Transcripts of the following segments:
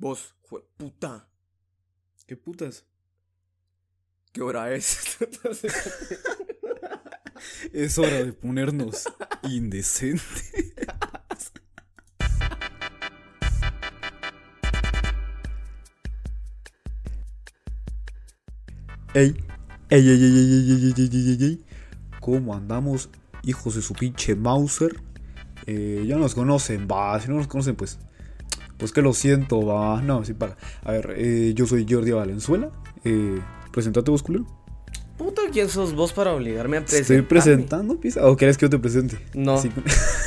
Vos, jue- puta, ¿Qué putas? ¿qué hora es? Es hora de ponernos indecente. Ey, ey, ey, ey, ey, ey, ey, ey, ey, ey, ey. ¿Cómo andamos, hijos de su pinche Mauser? Eh, ya nos conocen, va. Si no nos conocen, pues. Pues que lo siento, va. No, sí, para. A ver, eh, yo soy Jordi Valenzuela. Eh, presentate vos, culero. Puta, ¿quién sos vos para obligarme a presentar? Estoy presentando, pisa. ¿O quieres que yo te presente? No. Sí.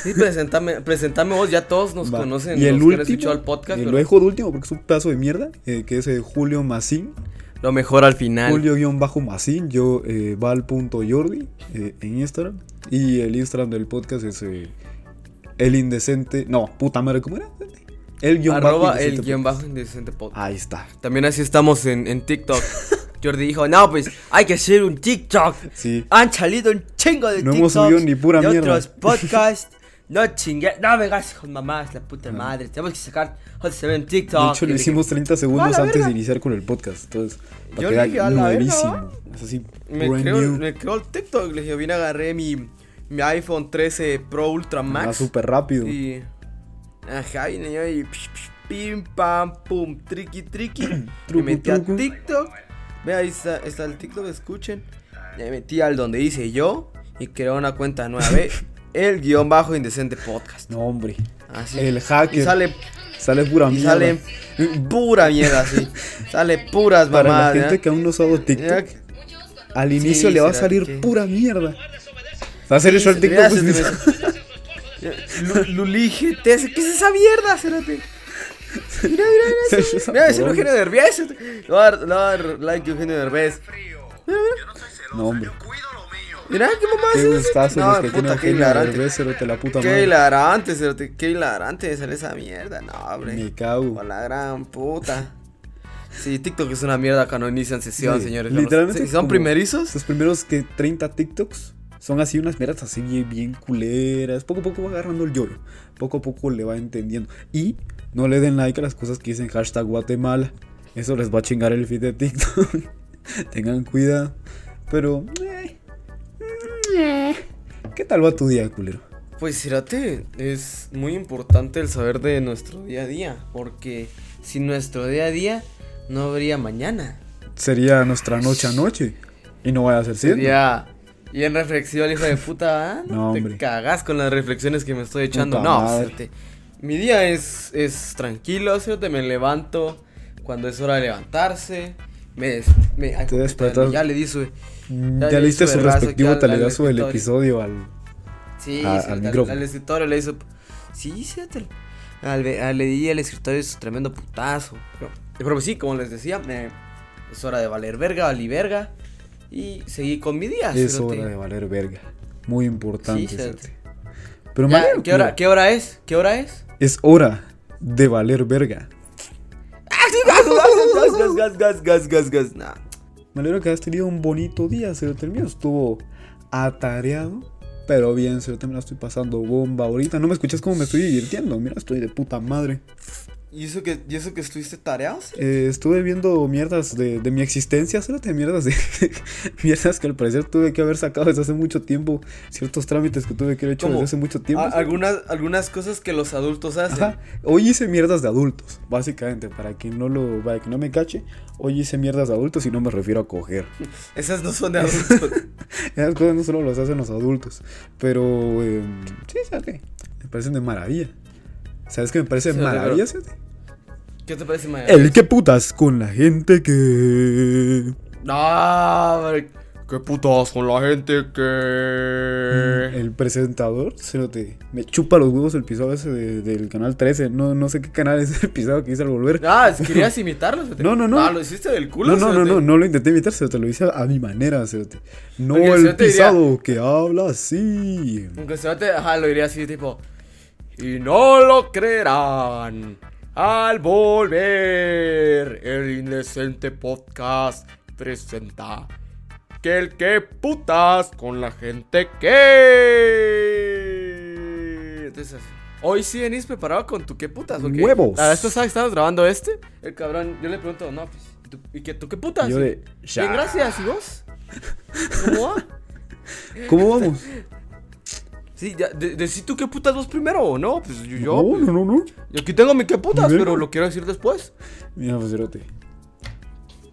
Sí, presentame, presentame vos, ya todos nos Va. conocen. Y el los último, el podcast, eh, pero lo dejo de último porque es un pedazo de mierda, eh, que es eh, Julio Macín, lo mejor al final. Julio-Macín, yo eh, val.jordi en Instagram, y el Instagram del podcast es el indecente, no, puta madre, ¿cómo era? El guion bajo el guion bajo indecente podcast. Ahí está, También así estamos en, en TikTok. Jordi dijo, no, pues hay que hacer un TikTok. sí. Han salido un chingo de No TikToks hemos subido ni pura de mierda. otros podcasts. No chingue, no gastes con mamás, la puta madre. Tenemos que sacar, ve en TikTok. Ah. De hecho, dije, hicimos 30 segundos "A la antes verga". de iniciar con el podcast. Entonces, para Yo le dije, "A la verga. Es así, Me creo, me creo el TikTok. Le dije, vine, agarré mi, mi iPhone 13 Pro Ultra Va Max. súper rápido. Y. Ajá, vine yo y. psh, psh, Pim, pam, pum, triqui, triqui. me metí a TikTok. Ve, ahí está, está el TikTok, escuchen. Me metí al donde dice yo. Y creé una cuenta nueva. Ve, el guion bajo indecente podcast. No, hombre. Así. El hacker. Y sale, Sale pura y mierda. sale pura mierda, sí. Sale puras Para la mamadas. gente que aún no ha usado Ya TikTok, al inicio Sí, le va a salir que- pura mierda. Va a al Sí, TikTok. Mira, se te ¿qué es esa mierda? Cérate. Mira, mira, mira. Mira, es. Eugenio Derbez. Le voy a dar, like a Eugenio Derbez. No, hombre. Mira, qué mamá Qué es gustazo No, los que puta, qué Eugenio hilarante. Derbez, cerote, la puta Qué hilarante, cerote, qué hilarante de esa mierda. No, hombre. Me cago. Con la gran puta. Sí, TikTok es una mierda cuando inician sesión, Sí, señores. literalmente Si son como primerizos, Los primeros que 30 TikToks son así unas mierdas así bien, bien culeras. Poco a poco va agarrando el yoyo. Poco a poco le va entendiendo. Y no le den like a las cosas que dicen hashtag Guatemala. Eso les va a chingar el feed de TikTok. Tengan cuidado. Pero... eh, eh, ¿Qué tal va tu día, culero? Pues fíjate, es muy importante el saber de nuestro día a día, porque sin nuestro día a día no habría mañana. Sería nuestra noche a noche. Y no vaya a ser siendo. Sería y en reflexión, hijo de puta, ¿ah? No, te cagas con las reflexiones que me estoy echando. Puta no, mi día es, es tranquilo, me levanto cuando es hora de levantarse. Me, me ay, Te despertas. Ya le di su. Mm, Ya Ya le diste su respectivo talegazo del episodio al... Sí, A- sí, al al, al escritorio le hizo. Sí, fíjate. Al, al- le di al escritorio es tremendo putazo. Pero, pero pues sí, como les decía, me- es hora de valer verga, valí verga. Y seguí con mi día. Es cerote. hora de valer verga. Muy importante. Sí, cerote. cerote. Pero Ya, Mario, ¿qué, hora, ¿Qué hora es? ¿Qué hora es? es hora de valer verga. gas, gas, gas, gas, gas, gas, gas. Nah. Me alegro que has tenido un bonito día. El mío estuvo atareado. Pero bien, me la estoy pasando bomba ahorita. No me escuchas cómo me estoy divirtiendo. Mira, estoy de puta madre. ¿Y eso que, y eso que estuviste tareados? Eh, estuve viendo mierdas de, de mi existencia, cerote. Mierdas de... mierdas que al parecer tuve que haber sacado desde hace mucho tiempo. Ciertos trámites que tuve que haber hecho ¿Cómo? desde hace mucho tiempo. Algunas, algunas cosas que los adultos hacen. Ajá. Hoy hice mierdas de adultos, básicamente, para que no lo, para que no me cache. Hoy hice mierdas de adultos y no me refiero a coger. Esas no son de adultos. Esas cosas no solo las hacen los adultos, pero eh, sí, ¿sabes qué? Me parecen de maravilla. ¿Sabes qué me parece de pero- maravilla? ¿Qué te parece, Maya? El que putas con la gente que No, qué putas con la gente que. el presentador se lo te me chupa los huevos el episodio ese de- del canal 13. No, no sé qué canal es el episodio que hice al volver. Ah, es- querías imitarlo. Cerote? No, no, no. Ah, lo hiciste del culo. No, no, no, Cerote? no, no lo intenté imitar, se te lo hice a mi manera, se te- No Porque el el cerote diría- pisado que habla así. Aunque se te, ajá, lo diría así, tipo. Y no lo creerán. Al volver, el indecente podcast presenta que el que putas con la gente que. Entonces. Hoy sí venís preparado con tu qué putas, porque Huevos. La vez pasada que estábamos grabando este, el cabrón, yo le pregunto, no, pues, ¿y tú- ¿y qué, tú qué putas? Yo de, Bien, gracias, ¿y vos? ¿Cómo va? ¿Cómo vamos? Sí, ya, de, decí tú qué putas vos primero, ¿o no? Pues yo, no, pues, no, no, no. yo aquí tengo mi qué putas, pero lo quiero decir después. Mira, pues, cerote.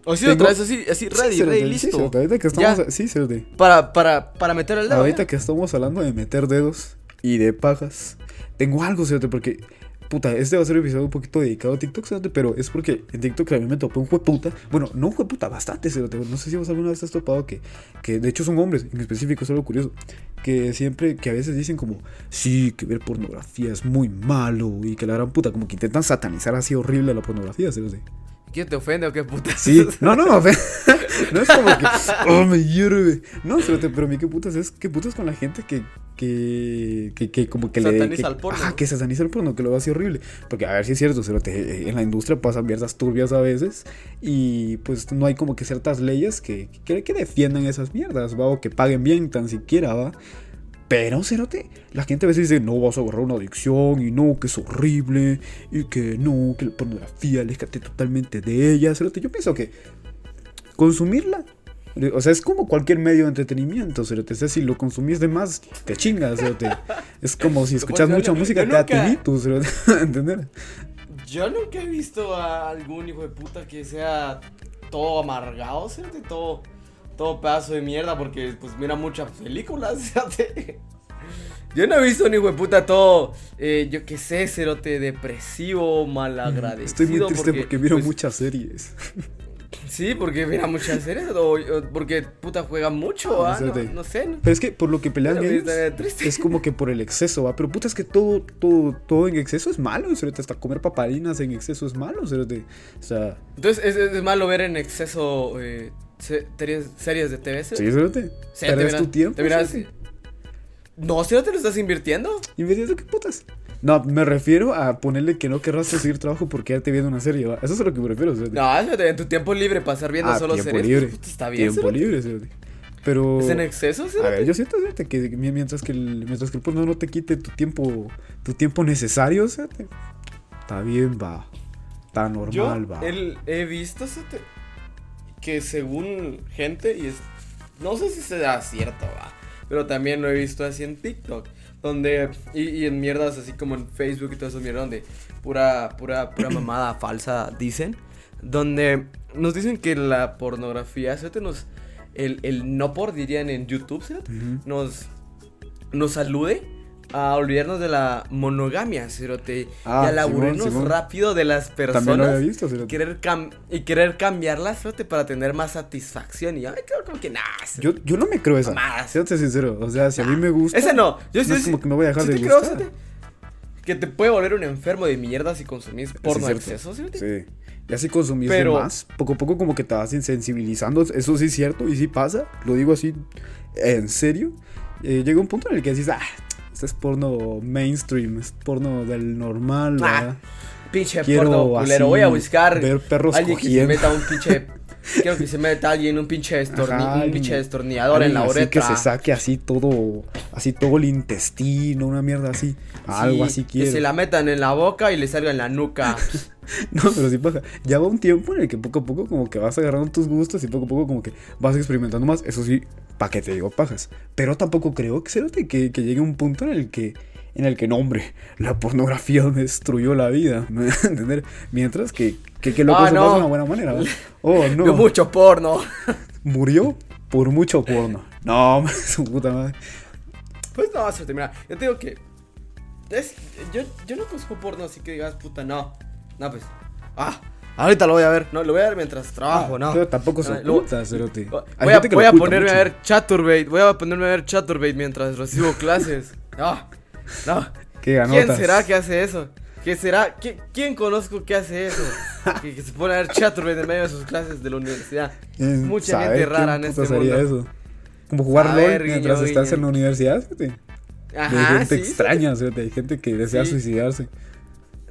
O si Tengo- lo traes así, así, ready, Sí, ready, sí, listo. cerote, ahorita que estamos... Ya. Sí, cerote. Para, para, para meter el dedo. Ahorita ya. que estamos hablando de meter dedos y de pajas, tengo algo, cerote, porque... Puta, este va a ser un episodio un poquito dedicado a TikTok, pero es porque en TikTok a mí me topé un jueputa. Bueno, no un jueputa, bastante, cerote. No sé si vos alguna vez has topado que, que de hecho son hombres, en específico, es algo curioso. Que siempre, que a veces dicen como, sí, que ver pornografía es muy malo y que la gran puta, como que intentan satanizar así horrible la pornografía, cerote. ¿Quién te ofende o qué putas? Sí, no, no, no, es como que, oh, me hierve. No, pero a mí qué putas es, qué putas con la gente que, que, que, que como que le... Sataniza que- el porno. Ajá, que sataniza el porno, que lo así horrible. Porque, a ver si es cierto, cerote, eh, en la industria pasan mierdas turbias a veces y pues no hay como que ciertas leyes que, que, que defiendan esas mierdas, va, o que paguen bien tan siquiera, va. Pero, cerote, la gente a veces dice, no, vas a agarrar una adicción y no, que es horrible y que no, que la pornografía, aléjate totalmente de ella, cerote. Yo pienso que consumirla, o sea, es como cualquier medio de entretenimiento, cerote. O sea, si lo consumís de más, te chingas, cerote. Es como si escuchas Pues, mucha música, te da tinnitus, cerote. ¿Entender? Yo nunca he visto a algún hijo de puta que sea todo amargado, ¿cierto? Todo, todo pedazo de mierda, porque pues mira muchas películas, ¿cierto? Yo no he visto a un hijo de puta todo, eh, yo qué sé, cerote, depresivo, malagradecido. Estoy muy triste porque, miro pues, muchas series. Sí, porque mira muchas series, o, o porque puta juega mucho, Ah, ¿ah? No, sé, ¿no? Pero es que por lo que pelean ellos, es como que por el exceso, ¿va? Pero puta, es que todo, todo, todo en exceso es malo. Hasta comer paparinas en exceso es malo. O sea, Entonces es, es malo ver en exceso eh, se- series, series de TV, ¿sí? sí, Perdes miras- tu tiempo. te miras-. No, si no te lo estás invirtiendo. ¿Invirtiendo qué putas? No, me refiero a ponerle que no querrás conseguir trabajo porque ya te viendo una serie, ¿va? Eso es a lo que me refiero, cerote. No, en tu tiempo libre pasar viendo Ah, solo tiempo series. libre. está bien, Tiempo libre, cerote. Pero... ¿Es en exceso, A ver, yo siento cerote, que mi- mientras que el, mientras que el porno no te quite tu tiempo, tu tiempo necesario, cerote, está bien, va. Está normal, Yo va. el- he visto cerote, que según gente, y es, no sé si sea cierto, va, pero también lo he visto así en TikTok, donde, y, y en mierdas así como en Facebook y todo eso, mierda, donde pura, pura, pura mamada falsa dicen, donde nos dicen que la pornografía, cerote, nos, el, el no por dirían en YouTube, Ujú. nos, nos alude a olvidarnos de la monogamia, cerote, Ah, y a Simón, aburrirnos Simón. rápido de las personas. También lo había visto, cerote. Querer cam- y querer cambiarlas, cerote, para tener más satisfacción. Y yo me quedo como que nada. Yo, yo no me creo esa. Mamadas. Siéntate sincero. O sea, si a mí me gusta. Ese no. Yo no es como que me voy a dejar de te creo, gustar. cerote, que te puede volver un enfermo de mierda si consumís porno Sí, cierto. exceso. Sí. Y así consumís Pero- más, poco a poco como que te vas insensibilizando. Eso sí es cierto y sí pasa. Lo digo así en serio. Eh, llega un punto en el que decís, ah, este es porno mainstream, es porno del normal. Ah. Pinche Quiero porno culero. Voy a buscar ver perros alguien que se meta un pinche. Quiero que se meta alguien un pinche, destorni- Ajá, un alguien- pinche destornillador en la así uretra. que se saque así todo, así todo el intestino, una mierda así. Algo Sí, así Que quiero. se la metan en la boca y le salga en la nuca. No, pero sí pasa. Ya va un tiempo en el que poco a poco como que vas agarrando tus gustos y poco a poco como que vas experimentando más. Eso sí, pa' que te digo pajas. Pero tampoco creo que, que, que llegue un punto en el que, en el que, no, hombre, la pornografía me destruyó la vida. ¿Me vas a entender? Mientras que, que, que lo Ah, no. de una buena manera. Oh, no. mucho porno. Murió por mucho porno. No, su puta madre. Pues no, suerte, mira, yo te digo que. Es, yo, yo no consumo porno, así que digas, puta, no. No, pues. Ah, ahorita lo voy a ver. No, lo voy a ver mientras trabajo, no. Ah, Pero tampoco se Ah, oculta, cerote. Voy Hay a, gente que lo voy a oculta ponerme mucho. a ver Chaturbate. Voy a ponerme a ver Chaturbate mientras recibo clases. No, no. Qué ¿Quién será que hace eso? ¿Qué será? ¿Qui- ¿Quién conozco que hace eso? que, que se pone a ver Chaturbate en medio de sus clases de la universidad. Mucha ¿sabe gente rara en este mundo. eso? Como jugar Saber, LOL mientras guiño, estás guiño. en la universidad. Ajá, Hay gente sí, extraña, fíjate, hay gente que desea Sí. suicidarse.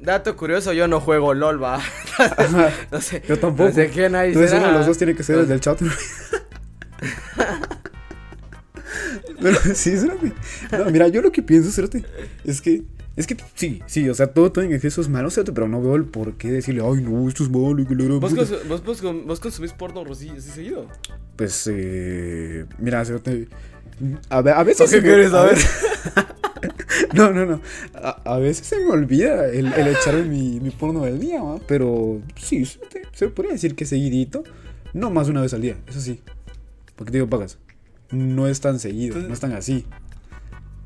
Dato curioso, yo no juego LOL, va. no sé. Yo tampoco. No sé quién ahí Entonces será. uno de los dos tiene que ser el del chat. Pero sí, espérate. No, mira, yo lo que pienso, espérate, es que Es que sí, sí, o sea, todo, todo en exceso es malo, cerote, pero no veo el por qué decirle, ay, no, esto es malo y que ¿Vos, puta". cons- vos, vos, vos consumís porno así, así seguido? Pues, eh. Mira, cerote. A, a veces. ¿Qué quieres a saber? no, no, no. A, a veces se me olvida el, el echarme mi, mi porno del día, ¿va? Pero sí, se podría decir que seguidito. No más una vez al día, eso sí. Porque te digo, pagas. No es tan seguido, Entonces- no es tan así.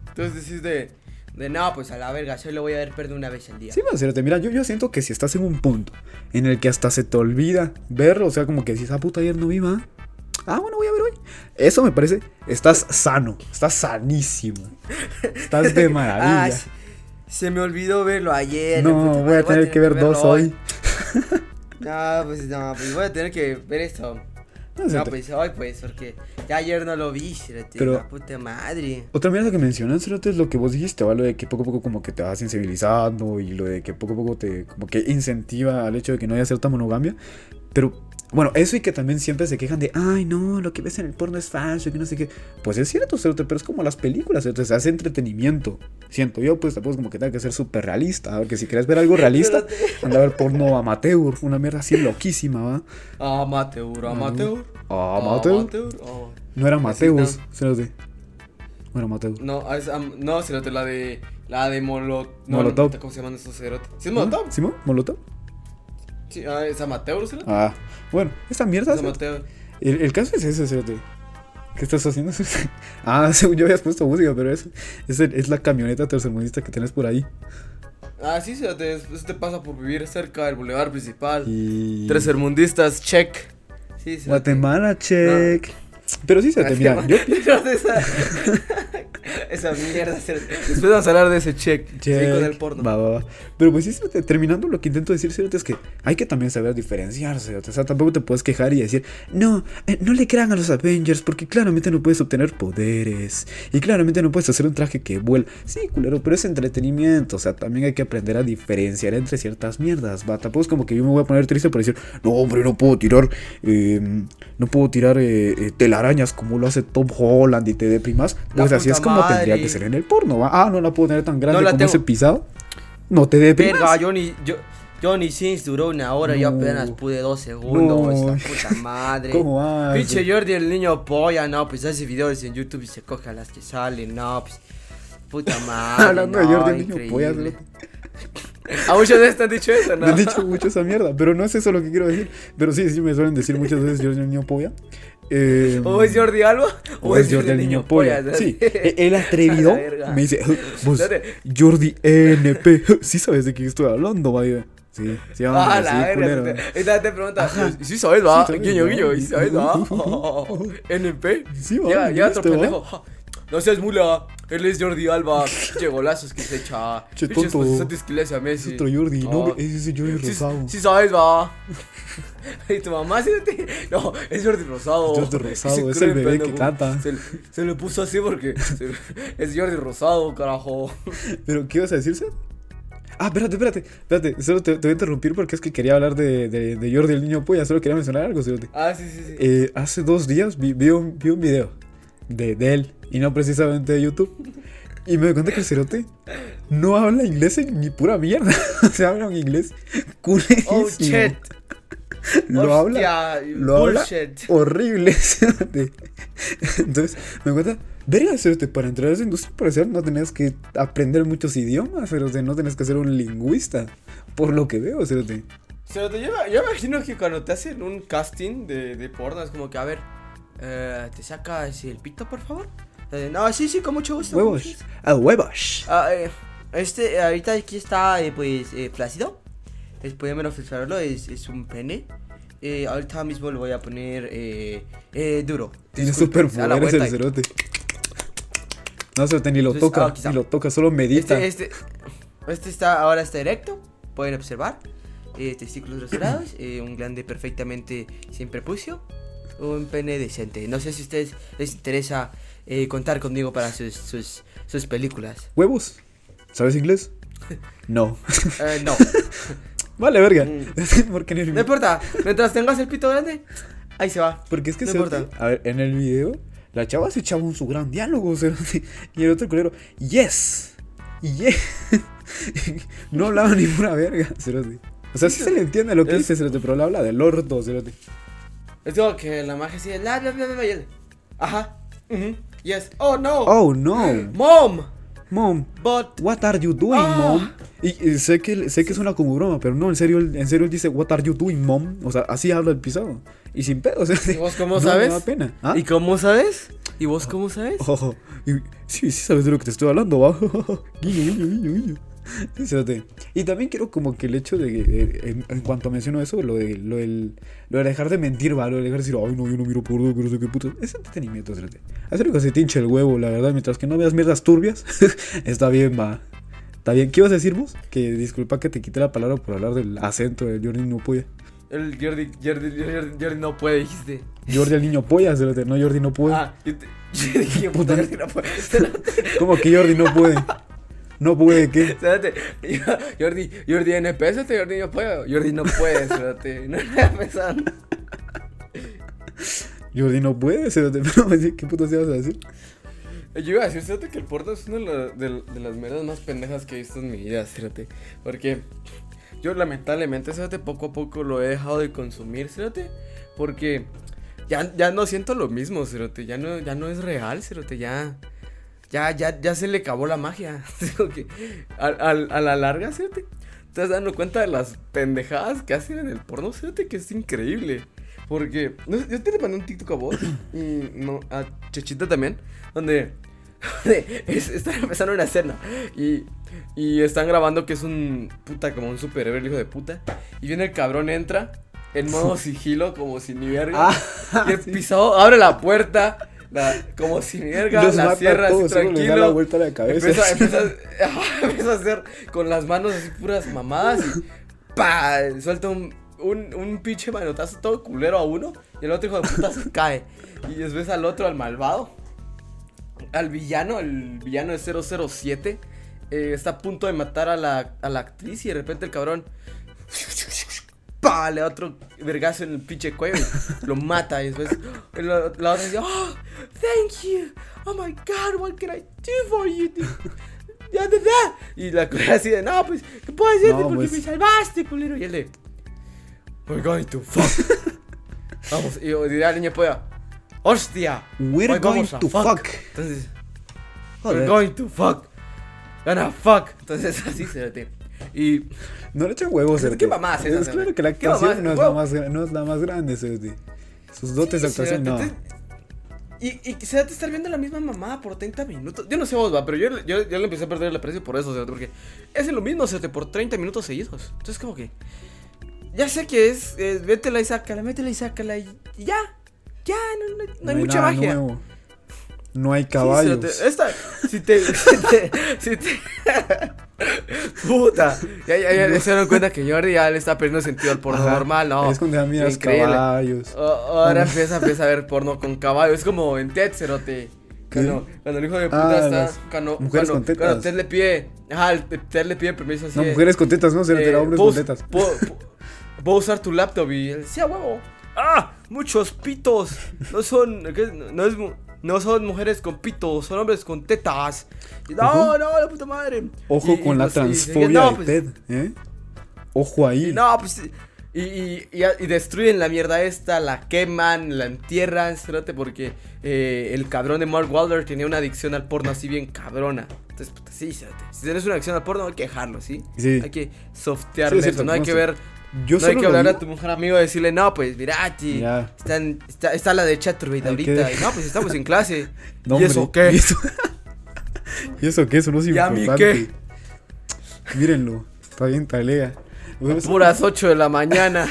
Entonces decís de, de no, pues a la verga, solo voy a ver perder una vez al día. Sí, a hacerte. Mira, yo, yo siento que si estás en un punto en el que hasta se te olvida verlo, o sea, como que si esa puta ayer no viva. Ah, bueno, voy a ver hoy. Eso me parece. Estás sano. Estás sanísimo. Estás de maravilla. se, se me olvidó verlo ayer. no, voy a tener que ver dos hoy. No, pues no, pues voy a tener que ver esto. No No, pues hoy, pues, porque ya ayer no lo vi, cerote, Pero- la puta madre. Otra mierda que mencionas, Cerote, es lo que vos dijiste, ¿va? Lo de que poco a poco como que te vas sensibilizando y lo de que poco a poco te como que incentiva al hecho de que no haya cierta monogamia. Pero, bueno, eso y que también siempre se quejan de, ay, no, lo que ves en el porno es falso y que no sé qué. Pues es cierto, Cerote, pero es como las películas, Cerote, se hace entretenimiento. Siento yo, pues tampoco es como que tenga que ser súper realista, ¿va? que si quieres ver algo realista, Cerote. anda a ver porno amateur, una mierda así loquísima, ¿va? Amateur, amateur. Ah, amateur. Amateur. oh. No era Mateus, Cerote. No era Mateus. No, es, no, cerote, la de. La de Molotov. No, Molotov. ¿Cómo se llaman esos cerotes? ¿Sí es Molotov? ¿Simón? ¿Molotov? Sí, ah, es amateur, cerote. Ah, bueno, esta mierda. Es amateur. El, el caso es ese, cerote. ¿Qué estás haciendo? ah, según yo habías puesto música, pero es, es, el- es la camioneta tercermundista que tenés por ahí. Ah, sí, cerote, eso te pasa por vivir cerca del bulevar principal. Y. Tercermundistas, check. Sí, cerote. Guatemala, check. Pero sí, cerote, mira, yo esa, esa mierda. Después vamos a hablar de ese check. Sí, Check. con el porno. Va, va, va. Pero pues sí, terminando lo que intento decir, cerote, es que hay que también saber diferenciarse. O sea, tampoco te puedes quejar y decir, no, eh, no le crean a los Avengers porque claramente no puedes obtener poderes. Y claramente no puedes hacer un traje que vuela. Sí, culero, pero es entretenimiento. O sea, también hay que aprender a diferenciar entre ciertas mierdas. Va, tampoco es como que yo me voy a poner triste por decir, no, hombre, no puedo tirar, eh, no puedo tirar eh, eh, telarañas como lo hace Tom Holland y te deprimas. La Pues así es como tendría madre. que ser en el porno. ¿va? Ah, no la puedo tener tan grande la como tengo. ese pisado. No te deprimas. Verga, Johnny, yo, Johnny Sins duró una hora y yo No. apenas pude dos segundos. No. La puta madre. ¿Cómo hace? Pinche Jordi, el niño polla, no, pues hace videos en YouTube y se coge a las que salen, no, pues. Puta madre. Hablando de no, Jordi, el niño polla, A muchos de estos han dicho eso, ¿no? Me han dicho mucho esa mierda, pero no es eso lo que quiero decir. Pero sí, sí me suelen decir muchas veces yo niño polla. Eh, ¿O es Jordi Alba? o es Jordi el niño polla. ¿sabes? Sí, e- el atrevido me dice, vos. Jordi NP. Sí sabes de quién estoy hablando, vaya. Sí, sí, hombre, Ah, sí, la culero. verga. Te, te, te pregunta, ¿y sí sabes, va? Sí Guiño, guiño, ¿y sí sabes, va? NP. Sí, va, Llega, llega ¿viste, otro pendejo. "Ja, No seas mula, él es Jordi Alba. Pinche golazos que se echa. Che, Pinches tonto. posiciones que le hace a Messi. Es otro Jordi, no, Ah. ese es el Jordi Sí, Rosado. sí sabes, va. Y tu mamá, sí, no, es Jordi Rosado. Jordi Rosado, Ese es el bebé que canta. Se, le- se le puso así porque se- es Jordi Rosado, carajo. ¿Pero qué ibas a decirse? Ah, espérate, espérate, espérate. Solo te, te voy a interrumpir porque es que quería hablar de, de, de Jordi el niño polla. Solo quería mencionar algo, cerote. Ah, sí, sí, sí. Eh, hace dos días vi, vi un, vi un video de, de él y no precisamente de YouTube. Y me doy cuenta que el cerote no habla inglés en ni pura mierda. o sea, habla un inglés culerísimo. Oh, shit. Lo habla, habla bullshit. horrible. cerote. Entonces me doy cuenta, verga, cerote, para entrar a esa industria parecer no tenés que aprender muchos idiomas, cerote, no tenés que ser un lingüista. Por lo que veo, cerote. Pero te lleva, yo imagino que cuando te hacen un casting de, de porno es como que, a ver, eh, ¿te sacas el pito, por favor? Eh, no, sí, sí, con mucho gusto. mucho Huevos. gusto. A huevos. Ah, eh, este, ahorita aquí está, eh, pues, eh, plácido. Después de filtrarlo, es, es un pene. Eh, ahorita mismo lo voy a poner eh, eh, duro. Tiene Disculpen, super a la poderes el cerote. No cerote, ni lo Entonces, toca, ah, ni lo toca, solo medita. Este, este, este está, ahora está erecto, pueden observar. Eh, testículos roserados, eh, un glande perfectamente sin prepucio, un pene decente. No sé si a ustedes les interesa eh, contar conmigo para sus, sus, sus películas. ¿Huevos? ¿Sabes inglés? No. Eh, no, vale, verga. Mm. Porque no importa, mientras tengas el pito grande, ahí se va. Porque es que No cerote, importa. A ver, en el video, la chava se echaba un su gran diálogo, Y el otro culero, yes. Yes. no hablaba ni pura verga. O sea, sí se le entiende lo que dice, pero le habla del orto, cerote. Es como que la magia así, la, la, la, la, la, y él, Ajá. ujú, Yes. Oh, no. Oh, no. Mom. Mom, But. what are you doing, Ah. mom? Y, y sé que sé que suena como broma, pero no, en serio, él- en serio él dice, what are you doing, mom? O sea, así habla el pisado. Y sin pedo, o sea, ¿Y vos cómo no sabes? me da pena. ¿Ah? ¿Y cómo sabes? ¿Y vos cómo sabes? Ojo, y- sí, sí sabes de lo que te estoy hablando, va. guiño, guiño, guiño, guiño. Y también quiero como que el hecho de, eh, en, en cuanto menciono eso, lo de, lo, del, lo de dejar de mentir, va, lo de dejar de decir, ay no, yo no miro por que no sé qué puto. Es entretenimiento, cerote. Hacer que se te hinche el huevo, la verdad, mientras que no veas mierdas turbias, está bien, va. Está bien, ¿qué ibas a decir vos? Que disculpa que te quité la palabra por hablar del acento de Jordi no puede. El Jordi, Jordi, Jordi, Jordi no puede, dijiste. Jordi el niño polla, cerote, no Jordi no puede. Ah, yo, te, yo dije, puta, Jordi no puede. ¿Cómo que Jordi no puede? No puede, ¿qué? Espérate, Jordi, Jordi NPS, este Jordi no puede. Jordi no puede, espérate. No voy a pensar. Jordi no puede, pero ¿qué puto se vas a decir? Yo iba a decir, fíjate que el porno es una de, la- de- de las mierdas más pendejas que he visto en mi vida, fíjate. Porque yo lamentablemente, fíjate, poco a poco lo he dejado de consumir, fíjate. Porque ya, ya no siento lo mismo, fíjate. Ya no, ya no es real, fíjate. Ya, ya, ya, ya se le acabó la magia. Al- a, la larga, fíjate. Te estás dando cuenta de las pendejadas que hacen en el porno, fíjate que es increíble. Porque no yo te le mandé un TikTok a vos y no, a Chechita también, donde, donde es- están empezando una escena y, y están grabando que es un puta como un superhéroe el hijo de puta y viene el cabrón entra en modo sigilo como si ni verga Ah, y el pisado abre la puerta la- como si Los la cierra así les da la tranquilo vuelta a la cabeza. Empieza, empieza, ajá, empieza a hacer con las manos así puras mamadas y pa suelta un, un, un pinche manotazo todo culero a uno y el otro hijo de puta se cae. Y después al otro, al malvado, al villano, el villano de 007, eh, está a punto de matar a la, a la actriz y de repente el cabrón le da otro vergazo en el pinche cuello y lo mata y después la, la otra dice, oh, thank you, oh my god, what can I do for you? Ya, ya, ya. Y la culera así de, no, pues, ¿qué puedo decirte? No, Porque pues. me salvaste, culero. Y él de, we're going to fuck. Vamos, y dirá al niño polla, hostia. We're going to fuck. Entonces, Joder. we're going to fuck. Gonna fuck. Entonces, así se te. Y No le echan huevos, ¿Qué cerote. mamá es Es claro que la ¿Qué actuación no es, la más, no es la más grande, cerote. Sus dotes de actuación, no. Y, y quisiera estar viendo la misma mamá por 30 minutos. Yo no sé vos, va, pero yo, yo, yo le empecé a perder el aprecio por eso, porque es lo mismo, cerote, por 30 minutos seguidos. Entonces, como que. Ya sé que es. es métela y sácala, métela y sácala y, y ya. Ya, no, no- no hay mucha magia. nuevo. No hay Sí, caballos. esta, si te, si te, si te- puta, ya, ya, ya se dieron cuenta que Jordi ya le está perdiendo sentido al porno Ajá. normal, no. Es cuando ya caballos. O- ahora empieza, empieza a ver porno con caballo. Es como en Ted, cerote. Cuando, cuando el hijo de puta Ah, está. Cuando, mujeres cuando, con cuando Ted le pide. Ajá, Ted le pide permiso así. No, mujeres con tetas, no, cerote, eh, hombres ¿puedo con tetas. ¿puedo, puedo- puedo usar tu laptop? Y él decía, huevo. ¡Ah! Muchos pitos. No son. ¿qué? No, es, no son mujeres con pitos, son hombres con tetas. Y, no, Ojo. no, la puta madre. Ojo Y- y con la pues, transfobia no, de pues, Ted, ¿eh? Ojo ahí. no, pues. Y, destruyen la mierda esta, la queman, la entierran, cerote, porque eh, el cabrón de Mark Wahlberg tenía una adicción al porno así bien cabrona. Entonces, puta, sí, cerote. Si tienes una adicción al porno, hay que dejarlo, ¿sí? Sí. Hay que softear Sí, es eso, no hay que ver. Yo no hay que hablar a tu mujer amigo y decirle, no, pues mira, están- está, está la de Chaturbate ahorita. que- Y no, pues estamos en clase. No, ¿Y eso qué? ¿Y eso, ¿Y eso qué? Eso no es ¿Y a mí importante. Mírenlo. Está bien talega. Puras 8 de la mañana.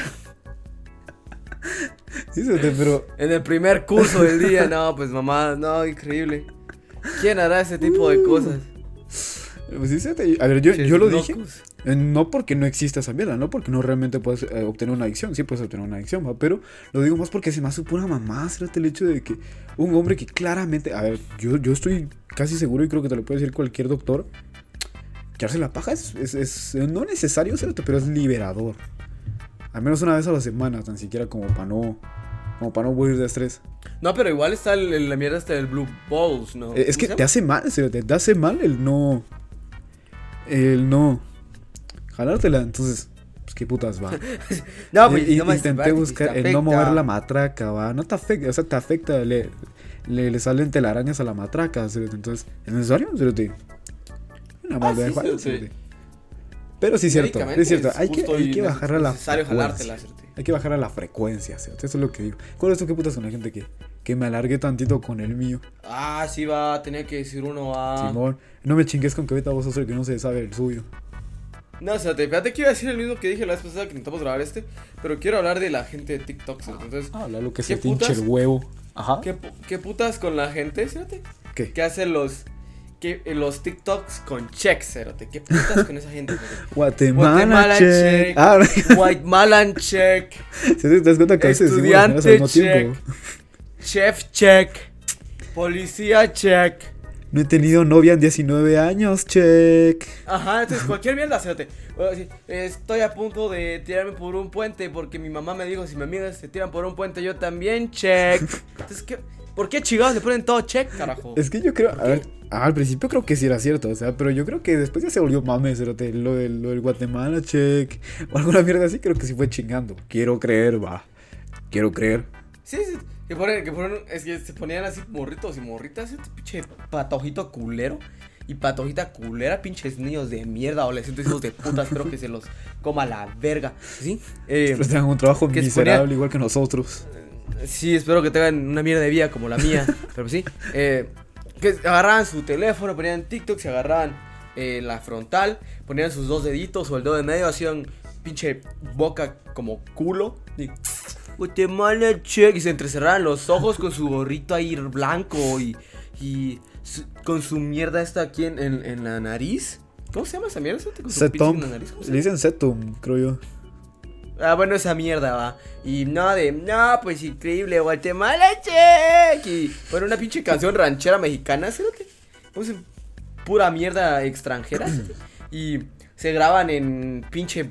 sí, cerote, pero En el primer curso del día, no, pues mamá, no, increíble. ¿Quién hará ese tipo de cosas? pues sí, cerote, A ver, yo, yo lo dije. Locos. Eh, No porque no exista esa mierda, no porque no realmente puedes eh, obtener una adicción, sí puedes obtener una adicción, ¿va? pero lo digo más porque se me hace pura mamá, el hecho de que un hombre que claramente, a ver, yo, yo estoy casi seguro y creo que te lo puede decir cualquier doctor, echarse la paja es, es, es, eh, no necesario, pero es liberador. Al menos una vez a la semana, tan siquiera como para no, como para no morir de estrés. No, pero igual está el- el- la mierda hasta del Blue Balls, ¿no? Eh, es ¿Cómo que te hace mal, te hace mal el no... el no jalártela, entonces, pues qué putas va. No, pues Y- no intenté te buscar el no mover la matraca, va, no te afecta, o sea, te afecta, le, le, le salen telarañas a la matraca, cerote, entonces, ¿es necesario? cerote? Una Ah, más de sí, cerote. cerote. Pero sí es cierto, es cierto, hay que, hay que bajar a la jalártela. Hay que bajar a la frecuencia, cerote, eso es lo que digo. ¿Cuál es tu qué putas con la gente que, que me alargue tantito con el mío? Ah, sí va, tenía que decir uno a... Simón, no me chingues con que ahorita vos sos el que no se sabe el suyo. No, espérate, fíjate que iba a decir el mismo que dije la vez pasada que intentamos grabar este, pero quiero hablar de la gente de TikTok. Entonces, Habla lo que ¿Qué se te hinche el huevo. Ajá. ¿qué, qué putas con la gente, cerote? ¿Qué? Que hace los... Que, eh, los TikToks con checks, cerote. ¿Qué putas con esa gente? Guatemala, Guatemala check. check. Ah, White Malan check. ¿sí te das cuenta que a veces Estudiante al mismo tiempo? Chef check. Policía check. No he tenido novia en 19 años, check. Ajá, entonces cualquier mierda, decir, Estoy a punto de tirarme por un puente porque mi mamá me dijo si mis amigas se tiran por un puente yo también check. Entonces, ¿qué? ¿por qué chingados le ponen todo check, carajo? Es que yo creo, a ver, al principio creo que sí era cierto, o sea, pero yo creo que después ya se volvió mame, cerote, lo del, lo del Guatemala, check, o alguna mierda así, creo que sí fue chingando. Quiero creer, va. Quiero creer. Sí, sí. Que ponen, que ponen, es que se ponían así morritos y morritas, este pinche patojito culero. Y patojita culera, pinches niños de mierda, adolescentes hijos de puta, espero que se los coma la verga. ¿Sí? Eh, tengan un trabajo que miserable ponía- igual que nosotros. Sí, espero que tengan una mierda de vida como la mía. pero sí. eh, que agarraban su teléfono, ponían TikTok, se agarraban eh, la frontal, ponían sus dos deditos o el dedo de medio, hacían pinche boca como culo. Y. Guatemala check. Y se entrecerraban los ojos con su gorrito ahí blanco y. y su- con su mierda esta aquí en, en- en la nariz. ¿Cómo se llama esa mierda? Con su piercing Setum. en la nariz, ¿cómo se Le dicen Setum, creo yo. Ah, bueno, esa mierda va. Y no, de, no, pues increíble, Guatemala, check. Y bueno, una pinche canción ranchera mexicana, cerote. Puse pura mierda extranjera. y se graban en pinche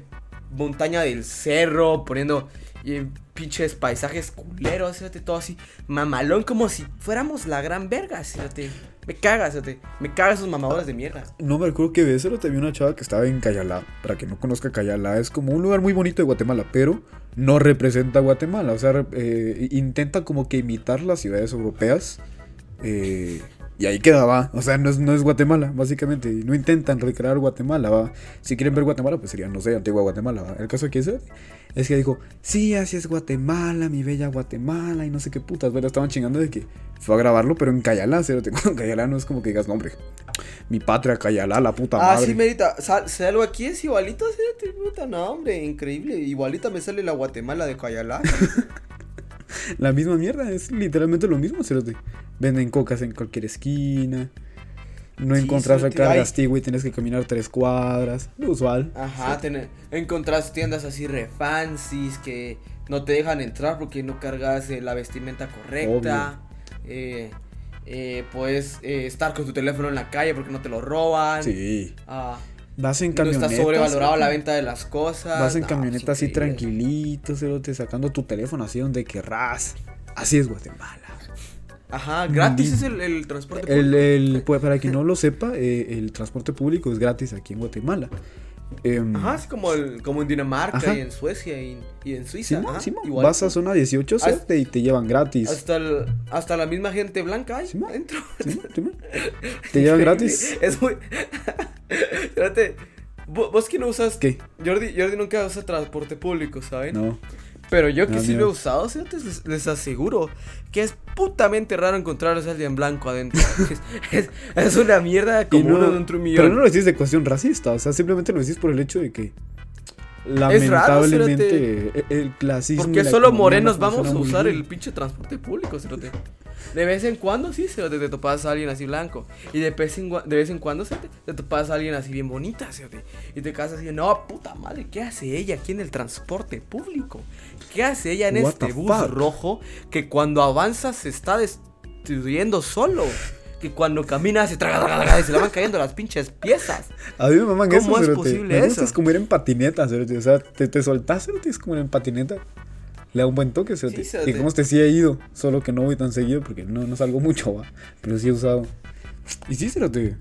montaña del cerro, poniendo y, pinches paisajes culeros, cerote, todo así. Mamalón, como si fuéramos la gran verga, cerote. Me cagas, cerote. Me cagas esos mamadores de mierda. No me recuerdo que pero te vi una chava que estaba en Cayalá. Para que no conozca Cayalá, es como un lugar muy bonito de Guatemala, pero no representa a Guatemala. O sea, eh, intenta como que imitar las ciudades europeas. eh, y ahí queda, va. O sea, no es, no es Guatemala, básicamente. Y No intentan recrear Guatemala, va. Si quieren ver Guatemala, pues sería, no sé, Antigua Guatemala, va. El caso aquí es, es que dijo, sí, así es Guatemala, mi bella Guatemala, y no sé qué putas, ¿verdad? Estaban chingando de que fue a grabarlo, pero en Cayalá, cerote. Cayalá no es como que digas, no, hombre. Mi patria, Cayalá, la puta Ah, madre. sí, Merita. Sal, salgo aquí, es igualito, sí, puta, no, hombre, increíble. Igualita me sale la Guatemala de Cayalá. La misma mierda, es literalmente lo mismo, cerote. Venden cocas en cualquier esquina. No Sí, encontrás hay- Astigua y tienes que caminar tres cuadras. Lo usual. Ajá, tener, encontrás tiendas así re fancies que no te dejan entrar porque no cargas eh, la vestimenta correcta. Eh, eh, puedes eh, estar con tu teléfono en la calle porque no te lo roban. Sí. Ah, Vas en no camioneta. está sobrevalorado la venta de las cosas. Vas en No, camioneta así tranquilito, cerote, sacando tu teléfono así donde querrás. Así es Guatemala. Ajá, gratis es el, el transporte El, público. el- pues, para quien no lo sepa, eh, el transporte público es gratis aquí en Guatemala. Em, Ajá, es como, el, como en Dinamarca Ajá. y en Suecia y, y en Suiza. Simón, ajá, igual. Vas a zona 18 cerote, y te llevan gratis. Hasta, el- hasta la misma gente blanca hay Simón. adentro. Te llevan gratis. Es muy. Espérate. ¿vo- ¿Vos que no usas? ¿Qué? Jordi, Jordi nunca usa transporte público, ¿saben? No. Pero yo que No, sí lo he usado, ¿cierto? les, les aseguro que es putamente raro encontrar a alguien blanco adentro. es, es- una mierda como no- uno dentro de un millón. Pero no lo decís de cuestión racista, o sea, simplemente lo decís por el hecho de que raro, lamentablemente e- el clasismo. y Porque solo morenos no vamos a usar bien. el pinche transporte público, cerote. De vez en cuando sí, cerote, te topas a alguien así blanco. Y de vez en, de vez en cuando cerote, te topas a alguien así bien bonita, cerote. Y te quedas así, no, puta madre, ¿qué hace ella aquí en el transporte público? ¿Qué hace ella en What este bus fuck? rojo que cuando avanza se está destruyendo solo? Que cuando camina se traga, traga, traga, y se le van cayendo las pinches piezas. A mí me maman ¿Cómo eso, es posible Me gusta eso? es como ir en patineta, cerote. O sea, te, te soltás, cerote, es como ir en patineta. Le da un buen toque. Sí, cerote. Y como este sí he ido, solo que no voy tan seguido porque no, no salgo mucho, va. Pero sí he usado. Y sí, cerote.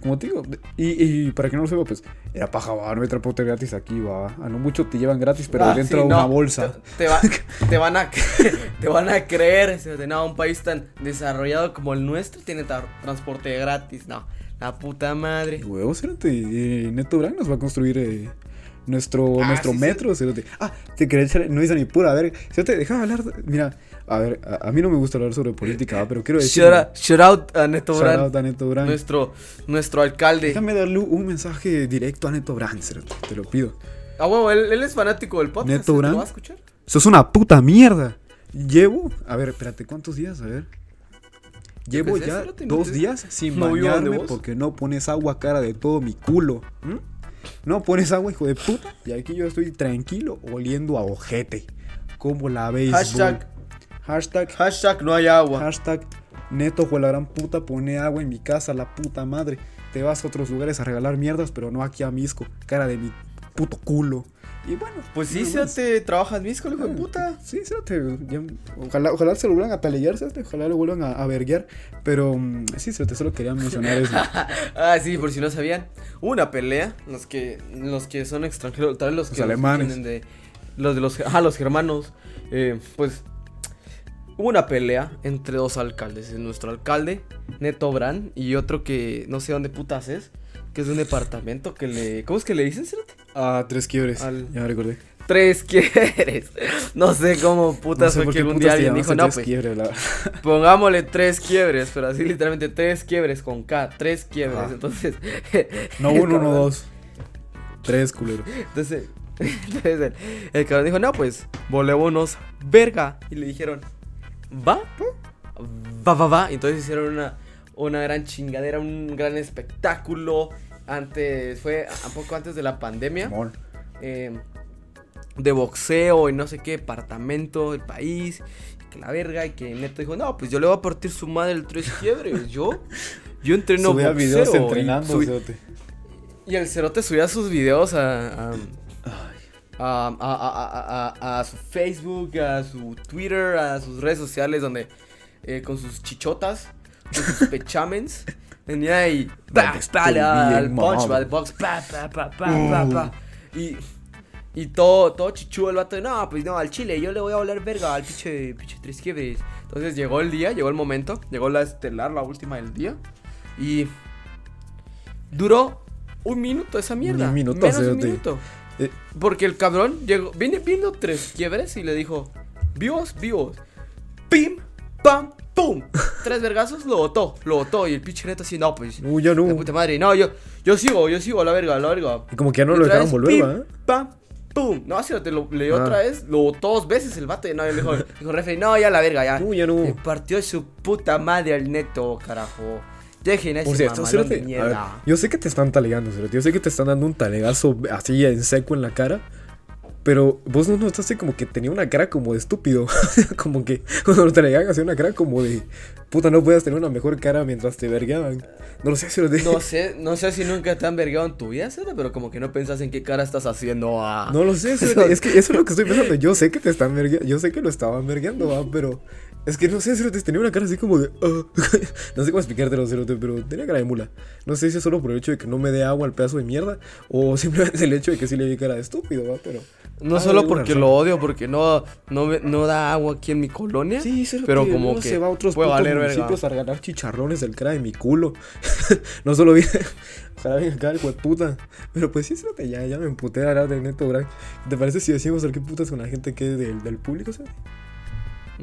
como te digo, y, y para que no lo sepa, pues era paja, va, no hay transporte gratis aquí, va. A no mucho te llevan gratis, pero Ah, dentro sí, de una no, bolsa. Te, te va- te van a, te van a creer. cerote, No, un país tan desarrollado como el nuestro tiene tra- transporte gratis. No, la puta madre. Huevos, cerote, eh, Neto Brand nos va a construir eh, nuestro, Ah, nuestro sí, metro, cerote. Ah, te quería echar, no dice ni pura, a ver, cerote, déjame hablar, mira, a ver, a, a mí no me gusta hablar sobre política, va, pero quiero decir... Shout out, shout out a Neto Shout Brand, out a Neto Brand. nuestro, nuestro alcalde. Déjame darle un mensaje directo a Neto Brand, cerote, te lo pido. Ah, huevo, él, él es fanático del podcast. Neto ¿te Brand. ¿Lo va a escuchar? Sos una puta mierda. Llevo, a ver, espérate, ¿cuántos días? A ver. Llevo ya dos te- días sin no bañarme porque no pones agua cara de todo mi culo. ¿m? No pones agua, hijo de puta. Y aquí yo estoy tranquilo oliendo a ojete. Como la veis. Hashtag, Hashtag. hashtag no hay agua. Hashtag. Neto, fue la gran puta, pone agua en mi casa, la puta madre. Te vas a otros lugares a regalar mierdas, pero no aquí a Misco. Cara de mi puto culo. Y bueno. Pues sí, nada se te trabajas misco, hijo de puta. Sí, fíjate, ya- ojalá, ojalá se lo vuelvan a fíjate, ojalá lo vuelvan a, a verguear, pero mm, sí, fíjate, solo quería mencionar eso. Ah, sí, por si no sabían. Hubo una pelea. Los que, los que son extranjeros, tal vez los Los que alemanes. vienen de. Los de los. Ah, los germanos. eh, pues. Hubo una pelea entre dos alcaldes. Nuestro alcalde, Neto Brand, y otro que no sé dónde putas es. Que es de un departamento que le. ¿Cómo es que le dicen, cerote? Ah, tres quiebres, Al- ya me recordé. Tres quieres. No sé cómo putas no sé fue que algún día alguien dijo, no, pues. quiebres, la. Pongámosle tres quiebres, pero así literalmente tres quiebres con K, tres quiebres. Ajá. Entonces. No uno, no cabrón- dos. Tres, culero. Entonces, entonces el, el cabrón dijo, no, pues, volémonos verga. Y le dijeron, ¿va? Va, va, va. Entonces hicieron una, una gran chingadera, un gran espectáculo. Antes, fue un poco antes de la pandemia. Eh, de boxeo y no sé qué, departamento del país. Que la verga. Y que Neto dijo, no, pues yo le voy a partir su madre el tres quiebres. Yo, yo entreno Subía boxeo. videos y entrenando, cerote. y el cerote subía sus videos a, a, a, a- a- a- a su Facebook, a su Twitter, a sus redes sociales donde eh, con sus chichotas, sus pechamens, venía ahí, pa, pa, al punch, va, al box, pa, pa, pa, pa, pa, pa. Y, y todo, todo chichudo el vato, de, no, pues no, al chile, yo le voy a volar verga al pinche, pinche tres quiebres. Entonces llegó el día, llegó el momento, llegó la estelar, la última del día, y duró un minuto esa mierda. Un minuto, menos un minuto. Eh, Porque el cabrón llegó, viene viendo tres quiebres y le dijo, vivos, vivos, pim, pam, pum. Tres vergazos, lo botó, lo botó. Y el pinche neto así, no, pues, no, ya no. de puta madre, no, yo, yo sigo, yo sigo, a la verga, a la verga. Y como que ya no Y lo dejaron vez, volver, ¿va? Pam, pum. No, si te lo le dio Ah. otra vez, lo botó dos veces el vato. Y no, y le dijo, dijo referee, no, ya la verga, ya. No, ya no. Le partió su puta madre al neto, carajo. Dejen ese a ver, yo sé que te están talegando, cerote, yo sé que te están dando un talegazo así en seco en la cara, pero vos no notaste como que tenía una cara como de estúpido, como que cuando lo talegaban hacía una cara como de, puta, no puedas tener una mejor cara mientras te vergueaban. No lo sé, cerote. No sé, no sé si nunca te han vergado en tu vida, cerote, pero como que no pensás en qué cara estás haciendo a... No lo sé, cerote, es que eso es lo que estoy pensando, yo sé que te están vergueando, yo sé que lo estaban vergueando, ¿va? pero... Es que no sé, Cerote, tenía una cara así como de... "Ah". no sé cómo explicártelo, Cerote, pero tenía cara de mula. No sé si es solo por el hecho de que no me dé agua al pedazo de mierda o simplemente el hecho de que sí le vi cara de estúpido, ¿va? Pero... No Ah, solo porque razón. lo odio, porque no, no, me- no da agua aquí en mi colonia. Sí, Cerote, pero como que se va a otros puede valer verga. municipios a regalar chicharrones del cara de mi culo. no solo viene... Ojalá venga acá el puta. Pero pues sí, Cerote, ya, ya me emputé a hablar del neto, Gran. ¿Te parece si decimos el qué putas con la gente que es del, del público, Cerote?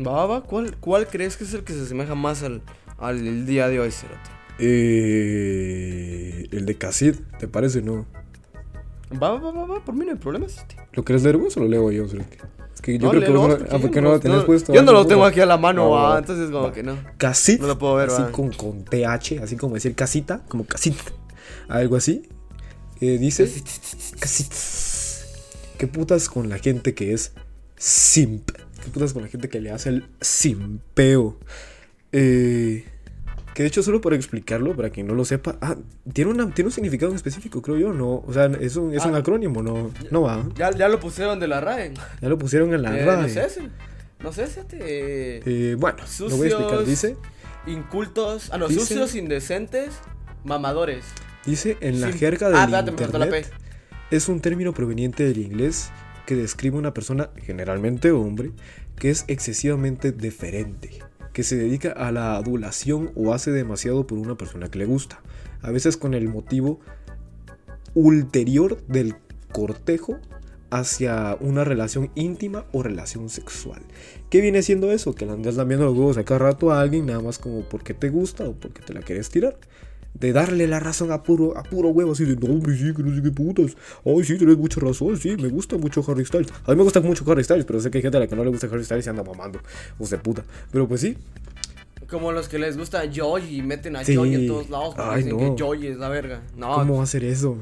Va, va, ¿cuál, ¿cuál crees que es el que se asemeja más al, día de hoy, Cerote? Eh, el de Casid, ¿te parece no? Va, va, va, va, por mí no hay problema, Cerote. ¿Lo quieres leer vos o lo leo yo? Cerote? Es que yo No, creo que vos no, ah, yo ¿por qué no lo- tenés no- puesto? Yo no lo tengo aquí a la mano, No, va, va. entonces como Va. que no. Casid, No lo puedo ver, así va. con, con TH, así como decir casita, como casita, algo así. Eh, dice, Casid. ¿Qué putas con la gente que es simp? ¿Qué putas con la gente que le hace el simpeo? Eh, que de hecho, solo para explicarlo, para quien no lo sepa, ah, tiene, una, tiene un significado específico, creo yo, ¿no? O sea, es un, es un Ah. acrónimo, ¿no? No va. Ya, ya lo pusieron de la RAE. Ya lo pusieron en la Eh, RAE. no sé, si- no sé, si. Eh, bueno, lo voy a explicar. Sucios. Dice, Incultos, ah no, Dice- sucios, indecentes, mamadores. Dice, en la Sí. jerga del Ah, me faltó la internet, es un término proveniente del inglés que describe una persona, generalmente hombre, que es excesivamente deferente, que se dedica a la adulación o hace demasiado por una persona que le gusta, a veces con el motivo ulterior del cortejo hacia una relación íntima o relación sexual. ¿Qué viene siendo eso? Que le andas lambiendo los huevos a cada rato a alguien nada más como porque te gusta o porque te la quieres tirar. De darle la razón a puro, a puro huevo, así de, no, hombre, sí, que no sé qué putas. Ay, sí, tienes mucha razón, sí, me gusta mucho Harry Styles. A mí me gusta mucho Harry Styles, pero sé que hay gente a la que no le gusta Harry Styles y anda mamando. O de puta. Pero pues sí, Como los que les gusta Joy y meten a Sí. Joy en todos lados porque Ay, dicen no. que Joy es la verga. No, ¿cómo hacer eso?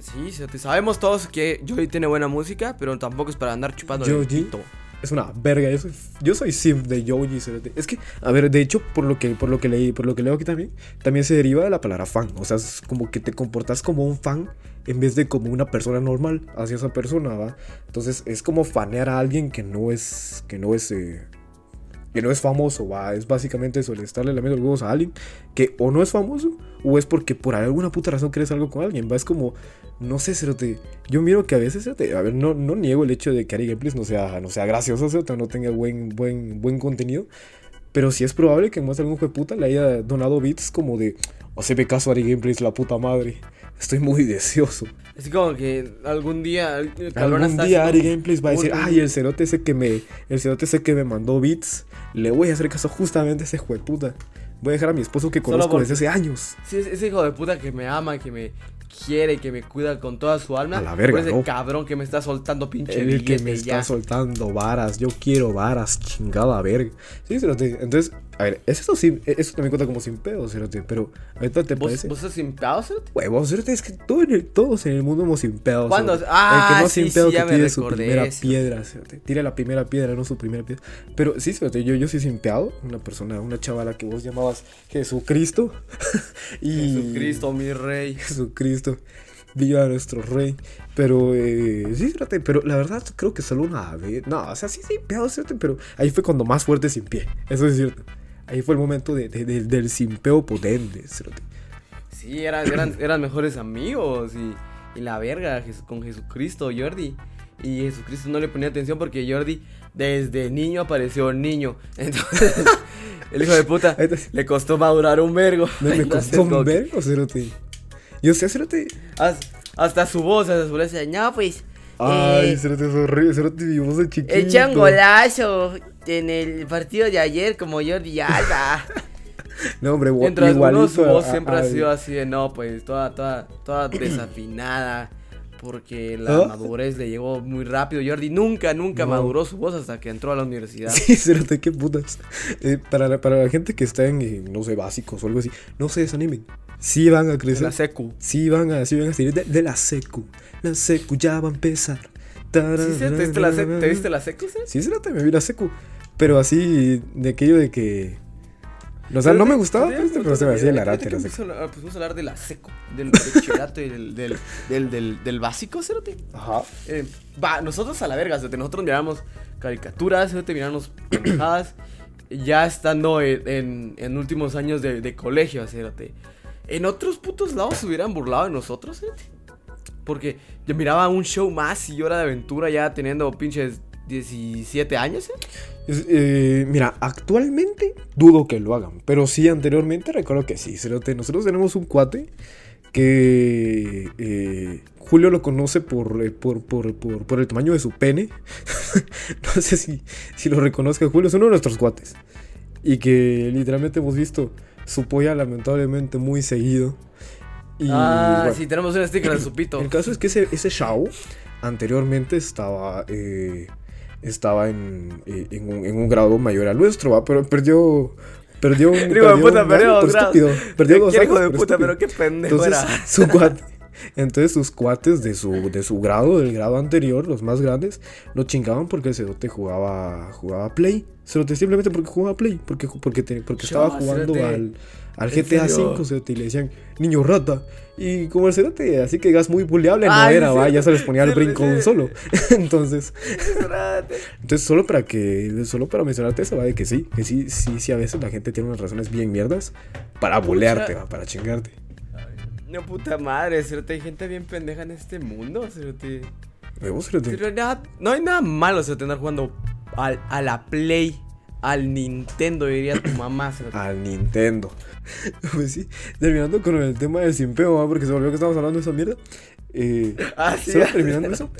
sí, sabemos todos que Joy tiene buena música, pero tampoco es para andar chupando el pito. Es una verga, yo soy, yo soy simp de Yoji. Es que, a ver, de hecho, por lo que, por lo que leí, por lo que leo aquí también, también se deriva de la palabra fan. O sea, es como que te comportas como un fan en vez de como una persona normal hacia esa persona, ¿va? Entonces es como fanear a alguien que no es, que no es, eh, que no es famoso, ¿va? Es básicamente eso, el estarle lamiendo los huevos a alguien que o no es famoso o es porque por alguna puta razón crees algo con alguien, ¿va? Es como, no sé, cerote, yo miro que a veces, a ver, no, no niego el hecho de que Ari Gameplays no sea, no sea gracioso, cerote, no tenga buen, buen, buen contenido, pero sí es probable que más algún hijo de puta le haya donado bits como de, o caso a Ari Gameplays, la puta madre. Estoy muy deseoso. Es como que algún día el cabrón Algún día Ari Gameplays va a decir, ay, el cerote ese que me, el cerote ese que me mandó bits, le voy a hacer caso justamente a ese hijo de puta. Voy a dejar a mi esposo que conozco porque- desde hace años. Sí, es- ese hijo de puta que me ama, que me quiere, que me cuida con toda su alma. A la verga, Por ese ¿no? cabrón que me está soltando pinche El que me ya. está soltando varas, yo quiero varas, chingada verga. Sí, cerote. Entonces, a ver, eso sí, eso también cuenta como sin pedo, cerote. Pero, ahorita te ¿Vos, parece. ¿Vos estás simpeado, cerote? Huevos, cerote, es que todo en el- todos en el mundo hemos sin pedo. ¿Cuándo? cerote. Ah, el que no sí, sin pedo sí, que tire su primera piedra, cerote. Tire la primera piedra, no su primera piedra. Pero sí, cerote, yo, yo soy sin peado, una persona, una chavala que vos llamabas Jesucristo. y Jesucristo, mi rey. Jesucristo. Viva nuestro rey. Pero, eh, sí, cerote, pero la verdad creo que solo una vez. No, o sea, sí, sin pedo, pero ahí fue cuando más fuerte sin pie. Eso es cierto. Ahí fue el momento de, de- de- del simpeo potente, cerote. Sí, eran, eran, eran mejores amigos y, y la verga con Jesucristo, Jordi. Y Jesucristo no le ponía atención porque Jordi desde niño apareció niño. Entonces, el hijo de puta le costó madurar un vergo. No me Entonces, costó un vergo, cerote. Yo sé, cerote. has- Hasta su voz, hasta su voz no, pues. Ay, eh, cerote, es horrible. Cerote, mi voz de chiquito. Echa un golazo en el partido de ayer como Jordi Alba. No, hombre, Mientras uno su voz a- siempre ha sido así de no, pues toda, toda, toda desafinada. Porque la ¿Ah? madurez le llegó muy rápido. Jordi nunca, nunca No. maduró su voz hasta que entró a la universidad. Sí, cerote, qué putas. Eh, para, la, para la gente que está en, eh, no sé, básicos o algo así, no se desanimen. Sí van a De crecer. la secu. Sí van a, sí van a salir de, de la secu. La secu ya va a empezar. ¿Sí, ¿Te viste la? ¿Te viste la secu? sí? Sí, me vi la secu. Pero así, de aquello de que... O sea, no me gustaba, pero, se me hacía el arate la empezó secu. a hablar- Pues vamos a hablar de la secu. Del bachillerato y del, del, del, del, del básico, cerote. Ajá. Eh, va, nosotros a la verga, cerote, nosotros miramos caricaturas, cerote, miramos pendejadas, ya estando en, últimos años de, de colegio, cerote. En otros putos lados se hubieran burlado de nosotros, cerote. Porque yo miraba un show más y hora de aventura ya teniendo pinches 17 años. Es, eh, mira, actualmente dudo que lo hagan, pero sí anteriormente recuerdo que sí. Nosotros tenemos un cuate que eh, Julio lo conoce por, eh, el tamaño de su pene. no sé si lo reconozca Julio, es uno de nuestros cuates. Y que literalmente hemos visto su polla lamentablemente muy seguido. Y, ah, bueno, sí, tenemos un sticker de su pito. el caso es que ese, ese show anteriormente estaba, eh, estaba en, eh, en, un, en un grado mayor al nuestro, ¿va? pero perdió. Perdió un. Puta un perdió estúpido. Dos hijo de puta, estúpido. pero qué pendejo Entonces, era. su cuate. Entonces sus cuates de su, de su grado, del grado anterior, los más grandes, lo chingaban porque el cerote jugaba, jugaba Play. Cerote simplemente porque jugaba Play, porque, porque, te- porque estaba jugando al, al ¿En GTA? V, cerote, y le decían, niño rata. Y como el cerote, así que gas muy buleable no era, va, ya se les ponía el sí. solo. entonces, entonces solo para que, solo para mencionarte eso, va, de que sí, que sí, sí, sí, a veces la gente tiene unas razones bien mierdas para bulearte, va, para chingarte. No, puta madre, cerote, hay gente bien pendeja en este mundo, cerote. Huevos, cerote. Pero nada- no hay nada malo, cerote, andar jugando al, a la Play, al Nintendo, diría tu mamá, cerote. Al Nintendo. Pues sí, terminando con el tema del simpeo, ¿va? porque se volvió que estábamos hablando de esa mierda. Eh, Ah, sí, solo terminando eso.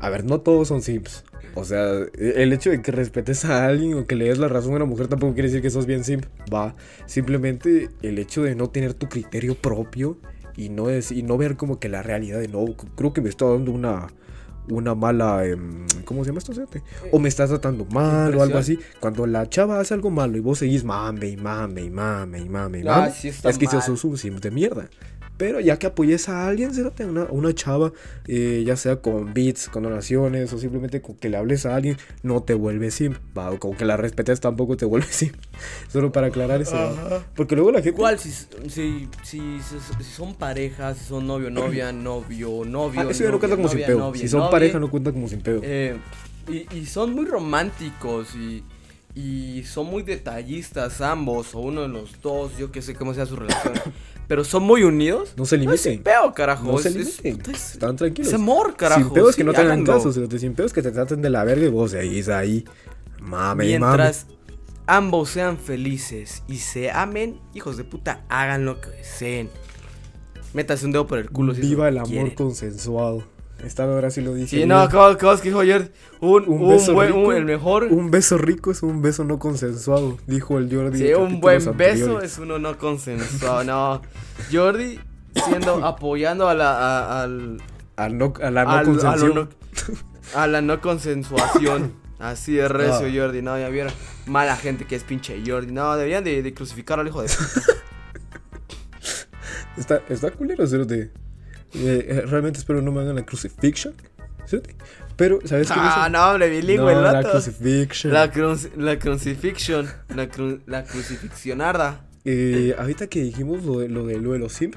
A ver, no todos son simps. O sea, el hecho de que respetes a alguien o que le des la razón a una mujer tampoco quiere decir que sos bien simp. Va. Simplemente el hecho de no tener tu criterio propio y no, es, y no ver como que la realidad de no, creo que me está dando una, una mala. em, ¿Cómo se llama esto? O me estás tratando mal o algo así. Cuando la chava hace algo malo y vos seguís mame y mame y mame y mame y mame, sí está es que mal. sos un de mierda. Pero ya que apoyes a alguien, cérate, una, una chava, eh, ya sea con beats, con donaciones o simplemente con que le hables a alguien, no te vuelve simp. Va, o con que la respetes tampoco te vuelve simp. Solo para aclarar eso. Porque luego la gente. Igual, si, si, si, son parejas, si son novio, novia, novio, novio. Ah, eso ya no cuenta como novia, simpeo. novia, si son novia, pareja, no cuenta como simpeo. eh, y, y son muy románticos y, y son muy detallistas ambos, o uno de los dos, yo que sé cómo sea su relación. pero son muy unidos. no se es limiten. simpeo, carajo. No se es, es- limiten. es- Están tranquilos. es amor, carajo. Sin pedos que sí, no tengan háganlo. caso. Sin pedos que te traten de la verga y vos seguís ahí. Mame. Mientras ambos sean felices y se amen, hijos de puta, hagan lo que deseen. Métase un dedo por el culo Viva el amor quieren. consensuado. Esta ahora sí lo dije. Sí, no, ¿cómo, cómo es que dijo ayer? Un, Un un, beso buen, rico, un- el mejor. Un beso rico es un beso no consensuado, dijo el Jordi. sí, un buen beso es uno no consensuado. No, Jordi siendo apoyando a la a, al, A, no, a la no al- a consensuación. no- a la no consensuación. Así de recio. Jordi. No, ya vieron. Mala gente que es pinche Jordi. No, deberían de, de crucificar al hijo de. Está, está culero, cerote. Eh, eh, realmente espero no me hagan la crucifixion. Pero, ¿sabes qué? Ah, no, hombre, bilingüe, no, la crucifixion. La, cruci- la crucifixion. La, cru- la crucifixionarda. Eh, ahorita que dijimos lo de, lo de, lo de los simp,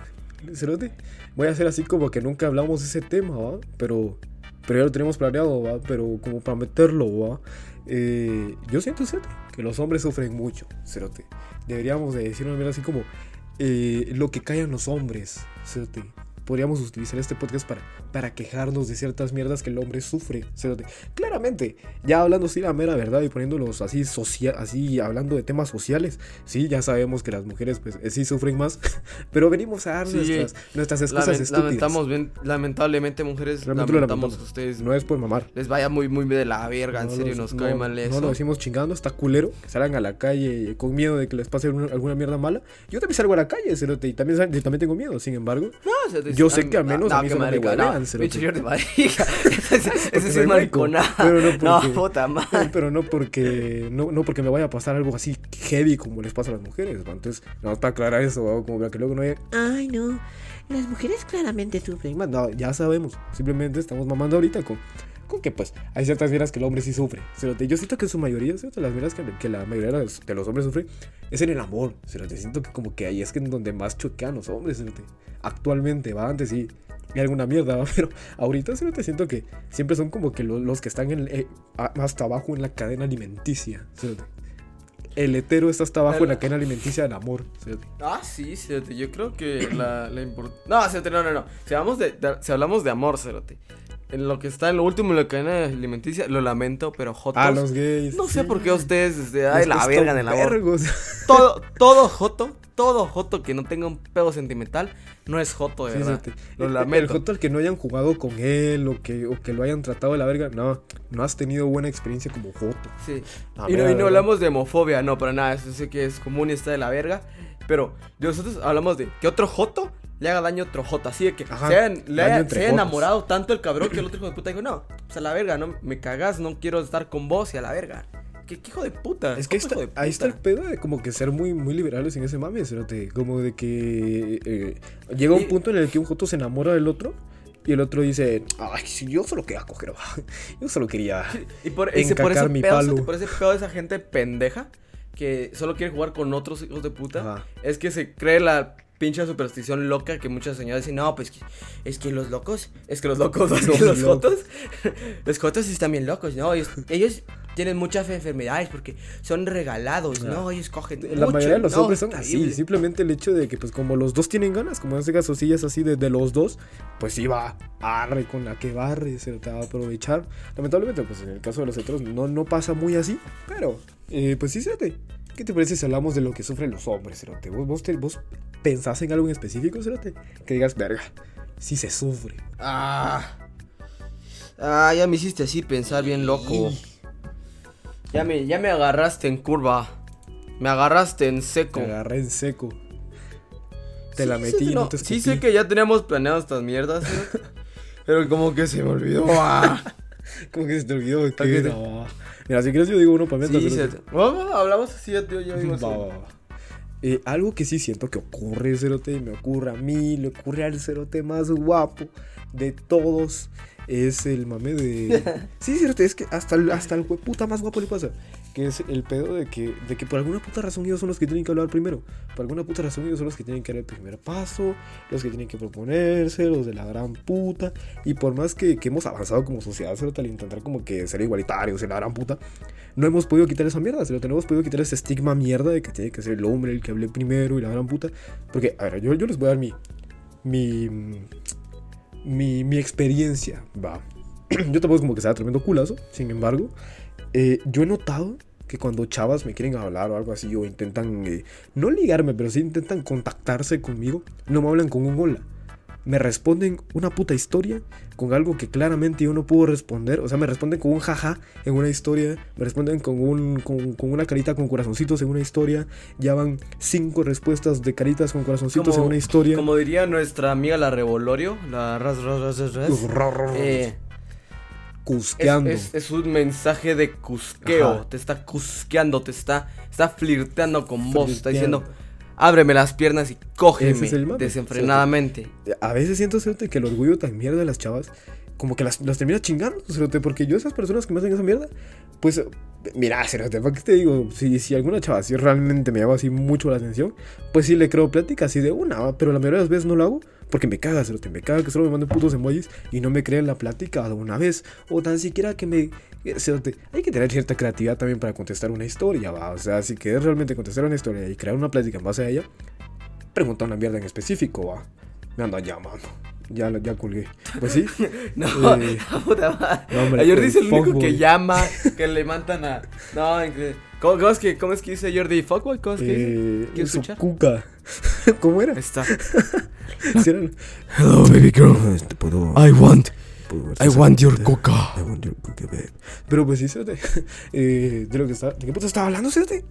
cerote, voy a hacer así como que nunca hablamos de ese tema, ¿va? Pero, pero ya lo tenemos planeado, ¿va? Pero como para meterlo, ¿va? Eh, yo siento, cerote, que los hombres sufren mucho, cerote. Deberíamos de decir una manera así como eh, lo que callan los hombres, cerote. Podríamos utilizar este podcast para, para quejarnos de ciertas mierdas que el hombre sufre. cerote. Claramente, ya hablando así la mera verdad y poniéndolos así, social, así hablando de temas sociales, Sí, ya sabemos que las mujeres pues eh, sí sufren más, pero venimos a dar Sí, nuestras, nuestras excusas Lamen- estúpidas. lamentamos, lamentablemente, mujeres, Realmente lamentamos, lamentamos. que ustedes No es por mamar. les vaya muy, muy de la verga. en No serio, lo- nos cae no- mal No eso. lo decimos chingando, está culero. Que salgan a la calle con miedo de que les pase alguna, alguna mierda mala. Yo también salgo a la calle, cerote, y también, también tengo miedo. Sin embargo, No, o sea, te- Yo sé que al menos a mí se me huevean, no, Jordi marica. Ese, es marico, mariconada. pero no No, porque- puta madre. pero no porque no, no porque me vaya a pasar algo así heavy como les pasa a las mujeres. ¿va? Entonces, nada más para aclarar eso, ¿va? como para que luego no haya, ay no, las mujeres claramente sufren. No, ya sabemos, simplemente estamos mamando ahorita con, con que pues hay ciertas miras que el hombre sí sufre. Cerote, Yo siento que en su mayoría, ¿cierto? las miras que, que la mayoría de los, hombres sufren es en el amor. Cerote. Siento que como que ahí es que en donde más choquean los hombres. cerote. Actualmente, va, antes sí. Y alguna mierda, ¿va? pero ahorita siento que siempre son como que lo- los que están en, eh, hasta abajo en la cadena alimenticia. cerote. El hetero está hasta abajo en la cadena alimenticia del amor. cerote. Ah, sí, Cerote. Yo creo que la, la import- No, Cerote, no, no, no. Si hablamos de, de- si hablamos de amor, Cerote. En lo que está en lo último en la cadena alimenticia, lo lamento, pero Jotos. Ah, los gays. No sé por qué ustedes, desde. Ay, la verga el amor. vergo, Todo, todo Joto, todo Joto que no tenga un pedo sentimental, no es Joto, de Sí, verdad. Lo El- El lamento. joto al que no hayan jugado con él o que, o que lo hayan tratado de la verga, no, no has tenido buena experiencia como joto. Sí. Y, no, y no hablamos de homofobia, no, para nada. Eso sé que es común y está de la verga. Pero nosotros hablamos de que otro Joto le haga daño a otro Joto. Así de que Ajá, se, hayan- le haya, se enamorado tanto el cabrón que el otro hijo de puta dijo, no, pues a la verga, no me cagas, no quiero estar con vos y a la verga. ¿Qué, qué hijo de puta? Es que está- ahí está el pedo de como que ser muy, muy liberales en ese mame, cerote. Como de que eh, llega un Y- punto en el que un joto se enamora del otro y el otro dice, ay, si yo solo quería coger, yo solo quería... Y por, ese, por encacar ese mi pedo, palo. por ese pedo de esa gente pendeja que solo quiere jugar con otros hijos de puta, Ajá. es que se cree la pinche superstición loca que muchas señoras dicen, no, pues es que los locos, es que los locos, Los los locos. jotos, los jotos están bien locos, no, ellos, ellos tienen muchas enfermedades porque son regalados, ¿no? Ellos cogen La mucho, mayoría de los no, hombres son así, increíble. simplemente el hecho de que pues como los dos tienen ganas, como en este caso sí es así de, de los dos, pues sí va, arre con la que barre, se te va a aprovechar. Lamentablemente pues en el caso de los otros no, no pasa muy así, pero eh, pues sí, Cerote. ¿Qué te parece si hablamos de lo que sufren los hombres, Cerote? ¿Vos, vos, te- vos pensás en algo en específico, Cerote? Que digas, verga, sí se sufre. Ah. Ah, ya me hiciste así pensar bien loco. Ya me, ya me agarraste en curva. Me agarraste en seco. Te agarré en seco. Te Sí, la sí, metí y no, no te Sí escupí. sé que ya teníamos planeado estas mierdas, ¿sí? pero como que se me olvidó. Como que se te olvidó que. Mira, si quieres yo digo uno para mientras. Sí, se... Vamos, hablamos así, tío, yo digo así. Eh, algo que sí siento que ocurre, Cerote, y me ocurre a mí, le ocurre al Cerote más guapo de todos, es el mame de... Sí, Cerote, es que hasta hasta el puta más guapo le pasa, que es el pedo de que, de que por alguna puta razón ellos son los que tienen que hablar primero, por alguna puta razón ellos son los que tienen que dar el primer paso, los que tienen que proponerse, los de la gran puta, y por más que, que hemos avanzado como sociedad, Cerote, al intentar como que ser igualitarios en la gran puta, no hemos podido quitar esa mierda, se lo tenemos podido quitar ese estigma mierda de que tiene que ser el hombre el que hable primero y la gran puta. Porque, a ver, yo, yo les voy a dar mi. Mi. Mi, mi experiencia, va. yo tampoco es como que sea tremendo culazo, sin embargo, eh, yo he notado que cuando chavas me quieren hablar o algo así, o intentan, eh, no ligarme, pero sí intentan contactarse conmigo, no me hablan con un hola. Me responden una puta historia con algo que claramente yo no puedo responder. O sea, me responden con un jaja en una historia. Me responden con, un, con, con una carita con corazoncitos en una historia. Ya van cinco respuestas de caritas con corazoncitos en una historia. como diría nuestra amiga la Revolorio, la ras ras ras ras. ras. Eh, Cusqueando. es- es un mensaje de cusqueo. Ajá. Te está cusqueando, te está, está flirteando con vos. Está Flirteando. diciendo, ábreme las piernas y cógeme es desenfrenadamente. A veces siento cerote, que el orgullo tan mierda de las chavas, como que las, las termina chingando, cerote, porque yo esas personas que me hacen esa mierda, pues, mira, cerote, ¿para qué te digo? Si, si alguna chava si realmente me llama así mucho la atención, pues sí le creo plática así de una, pero la mayoría de las veces no lo hago, porque me caga, cerote, me caga que solo me manden putos emojis y no me creen la plática de una vez, o tan siquiera que me... eh, hay que tener cierta creatividad también para contestar una historia, va, o sea, si quieres realmente contestar una historia y crear una plática en base a ella, pregunta una mierda en específico, va. Me andan llamando. Ya, ya colgué. Pues sí. No, Eh, puta madre. no, hombre, A Jordi el es el único que llama, que le mandan a. No, increíble. ¿Cómo, cómo es que, ¿Cómo es que dice Jordi? ¿Fuckboy? ¿Cómo es que dice? eh, ¿Quieres su cuca. ¿Cómo era? Está. Sí era- Hello, baby girl. Te puedo- I want. puedo I want your coca. I want your coca, babe. Pero pues sí, Cerote. Eh, de lo que estaba. ¿De qué puta estaba hablando, Cerote?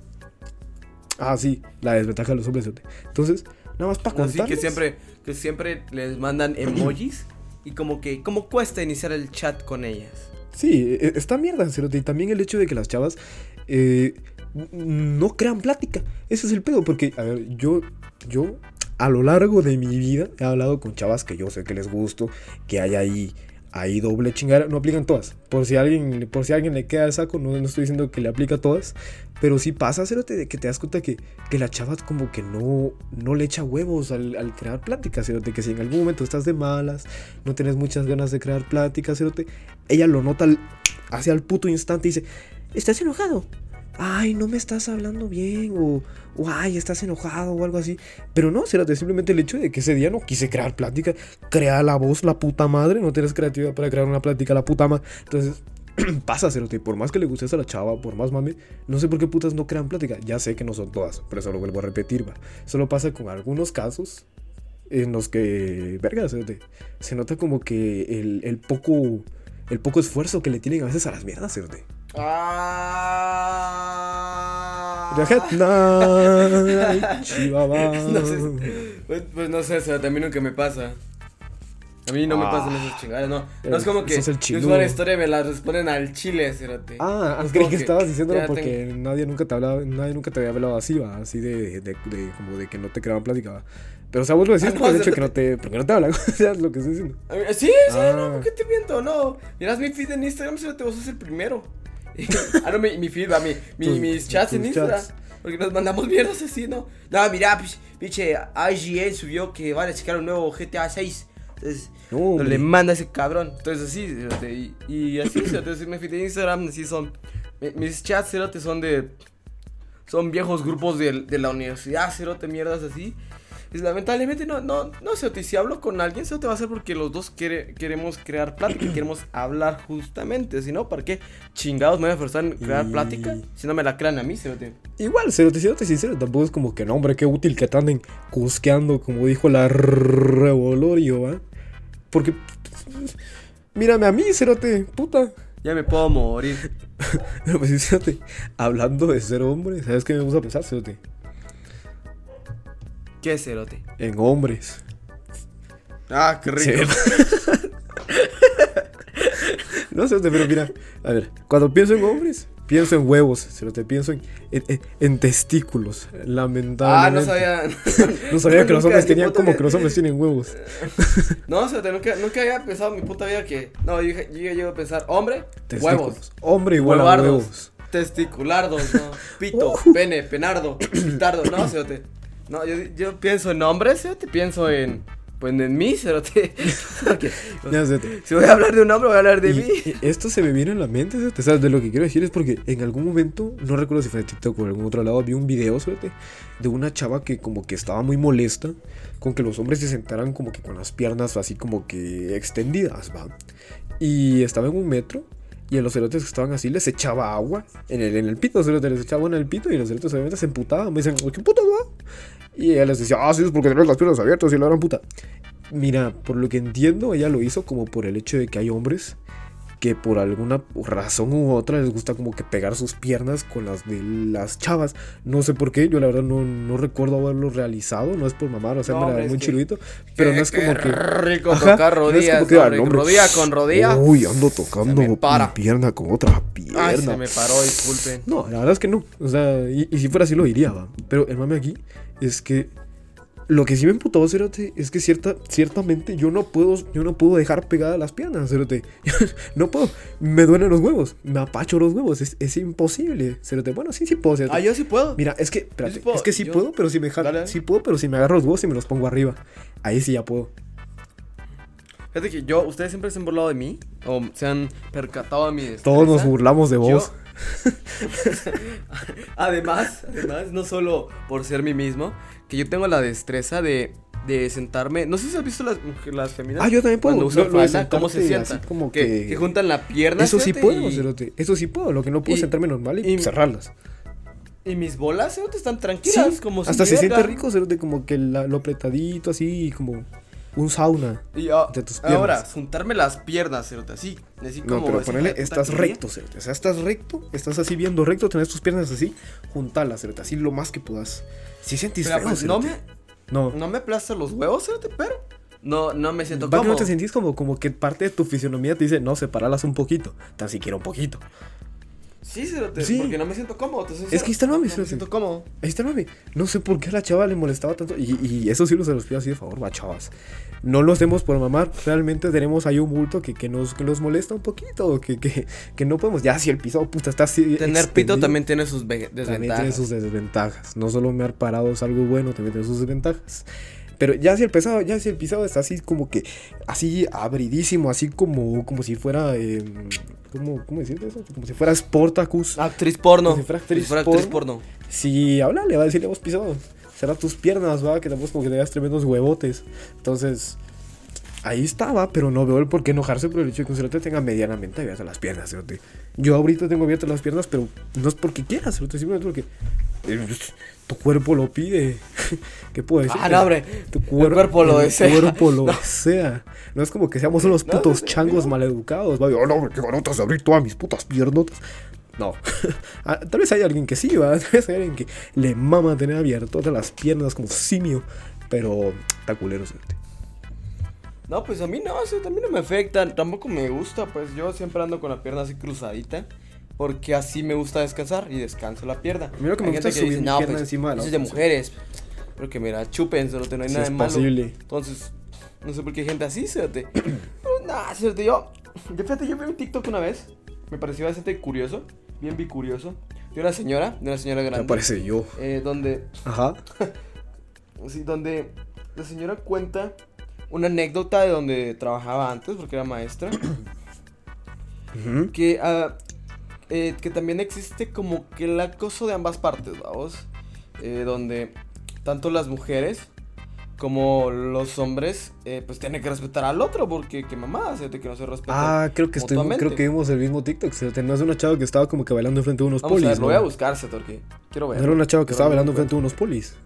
Ah, sí, la desventaja de los hombres, Cerote. Entonces, nada más para Así contar. que siempre, que siempre les mandan emojis. Y como que, como cuesta iniciar el chat con ellas. Sí, e- está mierda, Cerote. Y también el hecho de que las chavas eh, no crean plática. Ese es el pedo, porque, a ver, yo, yo a lo largo de mi vida he hablado con chavas que yo sé que les gusto, que hay ahí, ahí doble chingada. No aplican todas. Por si alguien, por si alguien le queda el saco, no, no estoy diciendo que le aplica todas. Pero sí pasa, Cerote, de que te das cuenta que, que la chava como que no, no le echa huevos al, al crear plática, Cerote. Que si en algún momento estás de malas, no tienes muchas ganas de crear plática, Cerote, ella lo nota hacia el puto instante y dice, ¿estás enojado? Ay, no me estás hablando bien, o, o ay, estás enojado, o algo así. Pero no, Cerote, simplemente el hecho de que ese día no quise crear plática, crea la voz, la puta madre, no tienes creatividad para crear una plática, la puta madre. Entonces, pasa, Cerote, por más que le gustes a la chava, por más mame, no sé por qué putas no crean plática. Ya sé que no son todas, pero eso lo vuelvo a repetir, va. Solo pasa con algunos casos en los que, verga, Cerote, se nota como que el, el poco, el poco esfuerzo que le tienen a veces a las mierdas, Cerote. Ah. No sé. Pues, pues no sé, o sea, también nunca me pasa. A mí no me Ah. pasan esas chingadas, no. No es como que Sos el yo subo historia y me la responden al chile, cerote. Ah, Es creí que que estabas diciéndolo porque nadie nunca te hablaba, nadie nunca te había hablado así, va, así de, de, de- como de que no te creaban plática, va. Pero o sea, vos lo decís Ah, no, el hecho que no te, porque no te hablan, o sea, es lo que estoy diciendo. Mí- Sí, sí, Ah. no, ¿por qué te miento? No. Miras mi feed en Instagram, cerote, vos sos el primero. Ah, no, mi, mi feed, mi, mi- Tus- mis chats en Instagram. chats. Porque nos mandamos mierdas así, ¿no? No, mira, pues, pinche IGN subió que van a checar un nuevo GTA 6. Entonces, No, le manda ese cabrón. Entonces así, cerote, y, y así, así me feed de Instagram, así son Mi- Mis chats, cerote, son de. Son viejos grupos de, de la universidad, cerote, mierdas así. Lamentablemente no, no, no, y si hablo con alguien, cerote, va a ser porque los dos quiere- queremos crear plática, queremos hablar justamente. Si no, ¿para qué chingados me voy a forzar en crear Y- plática? Si no me la crean a mí, cerote. Igual, cerote, siéndote sincero, tampoco es como que no, hombre, qué útil que te anden cusqueando, como dijo la Revolorio, ¿va? Porque, mírame a mí, cerote, puta. Ya me puedo morir. Pero pues, cerote, hablando de ser hombre, ¿sabes qué me gusta pensar, cerote? ¿Qué cerote? En hombres. Ah, qué rico. Sí. no sé, pero mira, a ver, cuando pienso en hombres, pienso en huevos, cerote, pienso en, en, testículos, Ah, lamentablemente. no sabía. No sabía que los hombres tenían como vida- que los hombres tienen huevos. No, cerote, nunca, nunca había pensado en mi puta vida que. No, yo, yo ya llego a pensar, hombre, Testículos. huevos. Hombre igual a huevos. Testiculardos, no. Pito, pene, penardo, pitardo. No, cerote. No, yo, yo pienso en hombres, cerote, pienso en. Pues en mí, sé. si voy a hablar de un hombre, voy a hablar de Y- mí. esto se me viene en la mente. ¿Sabes? De lo que quiero decir es porque en algún momento, no recuerdo si fue en TikTok o en algún otro lado, vi un video, ¿sabes? De una chava que como que estaba muy molesta con que los hombres se sentaran como que con las piernas así como que extendidas, ¿va? Y estaba en un metro y a los cerotes que estaban así les echaba agua en el, en el pito, cerote, les echaba en el pito y los cerotes obviamente se emputaban, me dicen, ¿qué puta va? Y ella les decía, ah, sí, es porque tenés las piernas abiertas y la gran puta. Mira, por lo que entiendo, ella lo hizo como por el hecho de que hay hombres que por alguna razón u otra les gusta como que pegar sus piernas con las de las chavas. No sé por qué, yo la verdad no, no recuerdo haberlo realizado, no es por mamar, o sea, No, me la muy chiludito, pero no es como que... rico Ajá, tocar no es como rodillas. ah, no, rodilla con rodilla. Uy, ando tocando mi pierna con otra pierna. Ay, se me paró, disculpen. No, la verdad es que no. O sea, y, y si fuera así lo diría, va. Pero el mame aquí es que lo que sí me emputó, Cerote, es que cierta, ciertamente yo no puedo, yo no puedo dejar pegadas las piernas, Cerote. no puedo. Me duelen los huevos. Me apacho los huevos. Es, es imposible, Cerote. Bueno, sí, sí puedo, Cerote. Ah, yo sí puedo. Mira, es que, espérate, sí puedo, es que sí yo- puedo, pero si me jalo, Dale, sí puedo, pero si me agarro los huevos y me los pongo arriba. Ahí sí ya puedo. Fíjate que yo, ustedes siempre se han burlado de mí. O se han percatado de mi destreza. Todos nos burlamos de Yo- vos. además, además, no solo por ser mí mismo, que yo tengo la destreza de, de sentarme. No sé si has visto las, las femeninas. Ah, yo también puedo. Cuando usan Lo- lo de falda, cómo se sientan. como que, que- que juntan la pierna. Eso sí puedo, y, Cerote. Eso sí puedo. Lo que no puedo es y- sentarme normal y, y- cerrarlas. y mis bolas cerote, están tranquilas. como si hasta se siente rico, cerote, como que la- lo apretadito así, como un sauna. Y ah, de tus piernas. ahora, juntarme las piernas, cerote, así. así No, como pero así, ponele, estás recto, cerote. O sea, estás recto, estás así viendo recto, tenés tus piernas así, juntalas, cerote, así lo más que puedas. Si sentís Pero, feo, pues, no me, No, no me aplastan los huevos, cerote, pero no, no me siento cómodo. no te sentís como, como que parte de tu fisionomía te dice, no, separalas un poquito, tan siquiera un poquito. Sí, cerote, Sí. porque no me siento cómodo. soy Es que ahí está el mame, No me siento cómodo. Ahí está el mame. No sé por qué a la chava le molestaba tanto. Y, y eso sí lo se los pido así de favor, va, chavas. No lo hacemos por mamar. Realmente tenemos ahí un bulto que, que, nos, que nos molesta un poquito. Que, que, que no podemos. Ya, si el piso, puta, está así. Tener pito extendido, también tiene sus ve- también desventajas. tiene sus desventajas. No solo me parado es algo bueno, también tiene sus desventajas. Pero ya si el pesado, ya si el pisado está así como que, así abridísimo, así como, como si fuera, eh, ¿cómo, ¿cómo decirte eso? Como si fuera Sportacus. Actriz porno. Como si fuera actriz actriz porno. porno. Si habla, le va a decirle vos pisado. Será tus piernas, va, que tampoco como que tengas tremendos huevotes. Entonces, ahí estaba, pero no veo el por qué enojarse por el hecho de que un cerote tenga medianamente abiertas las piernas, cerote. Yo ahorita tengo abiertas las piernas, pero no es porque quiera, cerote, simplemente porque eh, tu cuerpo lo pide. ¿Qué puedo decir? Ah, no, hombre. Tu El cuerpo lo el desea. cuerpo lo No. desea. No es como que seamos unos No, putos no, changos maleducados. Va, oh, no, hombre, qué de abrir todas mis putas piernotas. No. Ah, Tal vez hay alguien que sí, va. Tal vez hay alguien que le mama tener abiertas las piernas como simio. Pero está culero, cerote. No, pues a mí no, eso también no me afecta. Tampoco me gusta, pues yo siempre ando con la pierna así cruzadita. Porque así me gusta descansar y descanso la pierna. A mí lo que me Hay gusta subir mi "No, pierna pues, encima de la eso es de otra", sí. mujeres. Pero que mira, chupen, solo no hay nada es de malo. posible. Entonces, no sé por qué hay gente así, fíjate. Pero nada, fíjate, yo. Yo fíjate, yo vi un TikTok una vez. Me pareció bastante curioso. Bien bicurioso. De una señora, de una señora Me grande. parece yo. eh, donde Ajá. Sí, donde la señora cuenta una anécdota de donde trabajaba antes, porque era maestra, que ah, eh, que también existe como que el acoso de ambas partes, vamos. Eh, donde tanto las mujeres como los hombres, eh, pues tienen que respetar al otro, porque qué mamá, de que no se respeta. Ah, creo que estoy, creo que vimos el mismo TikTok. Se tenía una chava que estaba como que bailando enfrente de unos Vamos a polis. ver, lo ¿no? voy a buscar, porque quiero ver. Era una chava que estaba bailando enfrente de unos polis.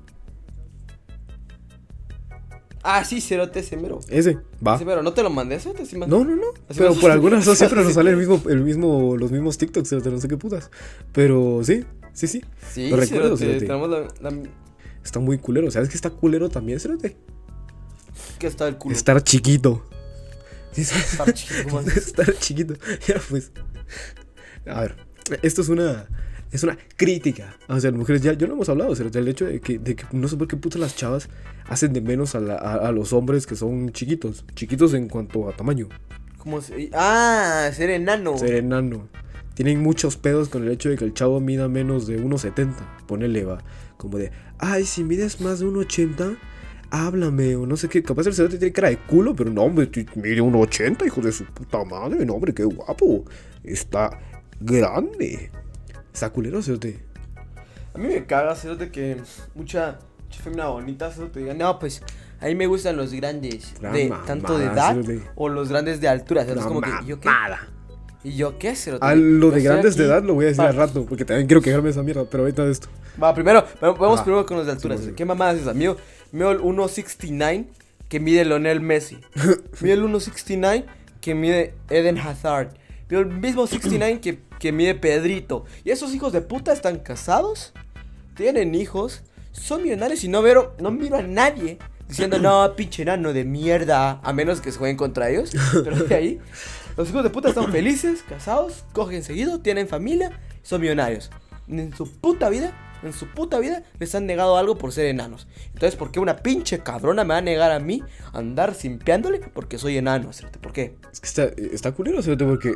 Ah, sí, cerote, ese mero. Ese, va. Ese mero, ¿no te lo mandé, cerote? Sí, No, no, no. Así Pero por alguna razón siempre nos sale el mismo, el mismo, los mismos TikToks, cerote, no sé qué putas. Pero sí, sí, sí. Sí, Lo recuerdo, cerote, tenemos la, la- Está muy culero. ¿Sabes que está culero también, cerote? que está el culo. Estar chiquito. Sí. Estar chiquito, ¿cómo? Estar chiquito. Ya pues. A ver, esto es una. Es una crítica hacia las mujeres. Ya, yo lo hemos hablado, cerote, el hecho de que, de que no sé por qué putas las chavas hacen de menos a, la- a- a los hombres que son chiquitos. Chiquitos en cuanto a tamaño. ¿Cómo se Ah, ser enano. Ser enano. Tienen muchos pedos con el hecho de que el chavo mida menos de 1,70. Ponele, va. Como de, ay, si mides más de 1,80, háblame. O no sé qué. Capaz el cerote tiene cara de culo, pero no, hombre, mide 1,80, hijo de su puta madre. No, hombre, qué guapo. Está grande. Está culero, cerote. A mí me caga, cerote, que mucha, femina bonita, cerote, diga, no, pues, a mí me gustan los grandes, Gran de mamada, tanto de edad, cerote. o los grandes de altura, cerote, es Una como que, ¿yo qué? ¿Y yo qué, cerote? A lo Yo de grandes de aquí edad lo voy a decir para- al rato, porque también quiero quejarme de esa mierda, pero ahorita de esto. Va, primero, va- vamos Ajá. primero con los de altura, Sí, sí. ¿qué mamada es esa? Mío, mío el 1.69 que mide Lionel Messi, mío el 1.69 que mide Eden Hazard, mío el mismo 69 que, que mide Pedrito, y esos hijos de puta están casados, tienen hijos, son millonarios y no veo, no miro a nadie diciendo, no, pinche enano de mierda, a menos que se jueguen contra ellos. Pero de ahí, los hijos de puta están felices, casados, cogen seguido, tienen familia, son millonarios. En su puta vida, en su puta vida, les han negado algo por ser enanos. Entonces, ¿por qué una pinche cabrona me va a negar a mí andar simpeándole porque soy enano? cerote? ¿Por qué? Es que está, está culero, cerote, porque.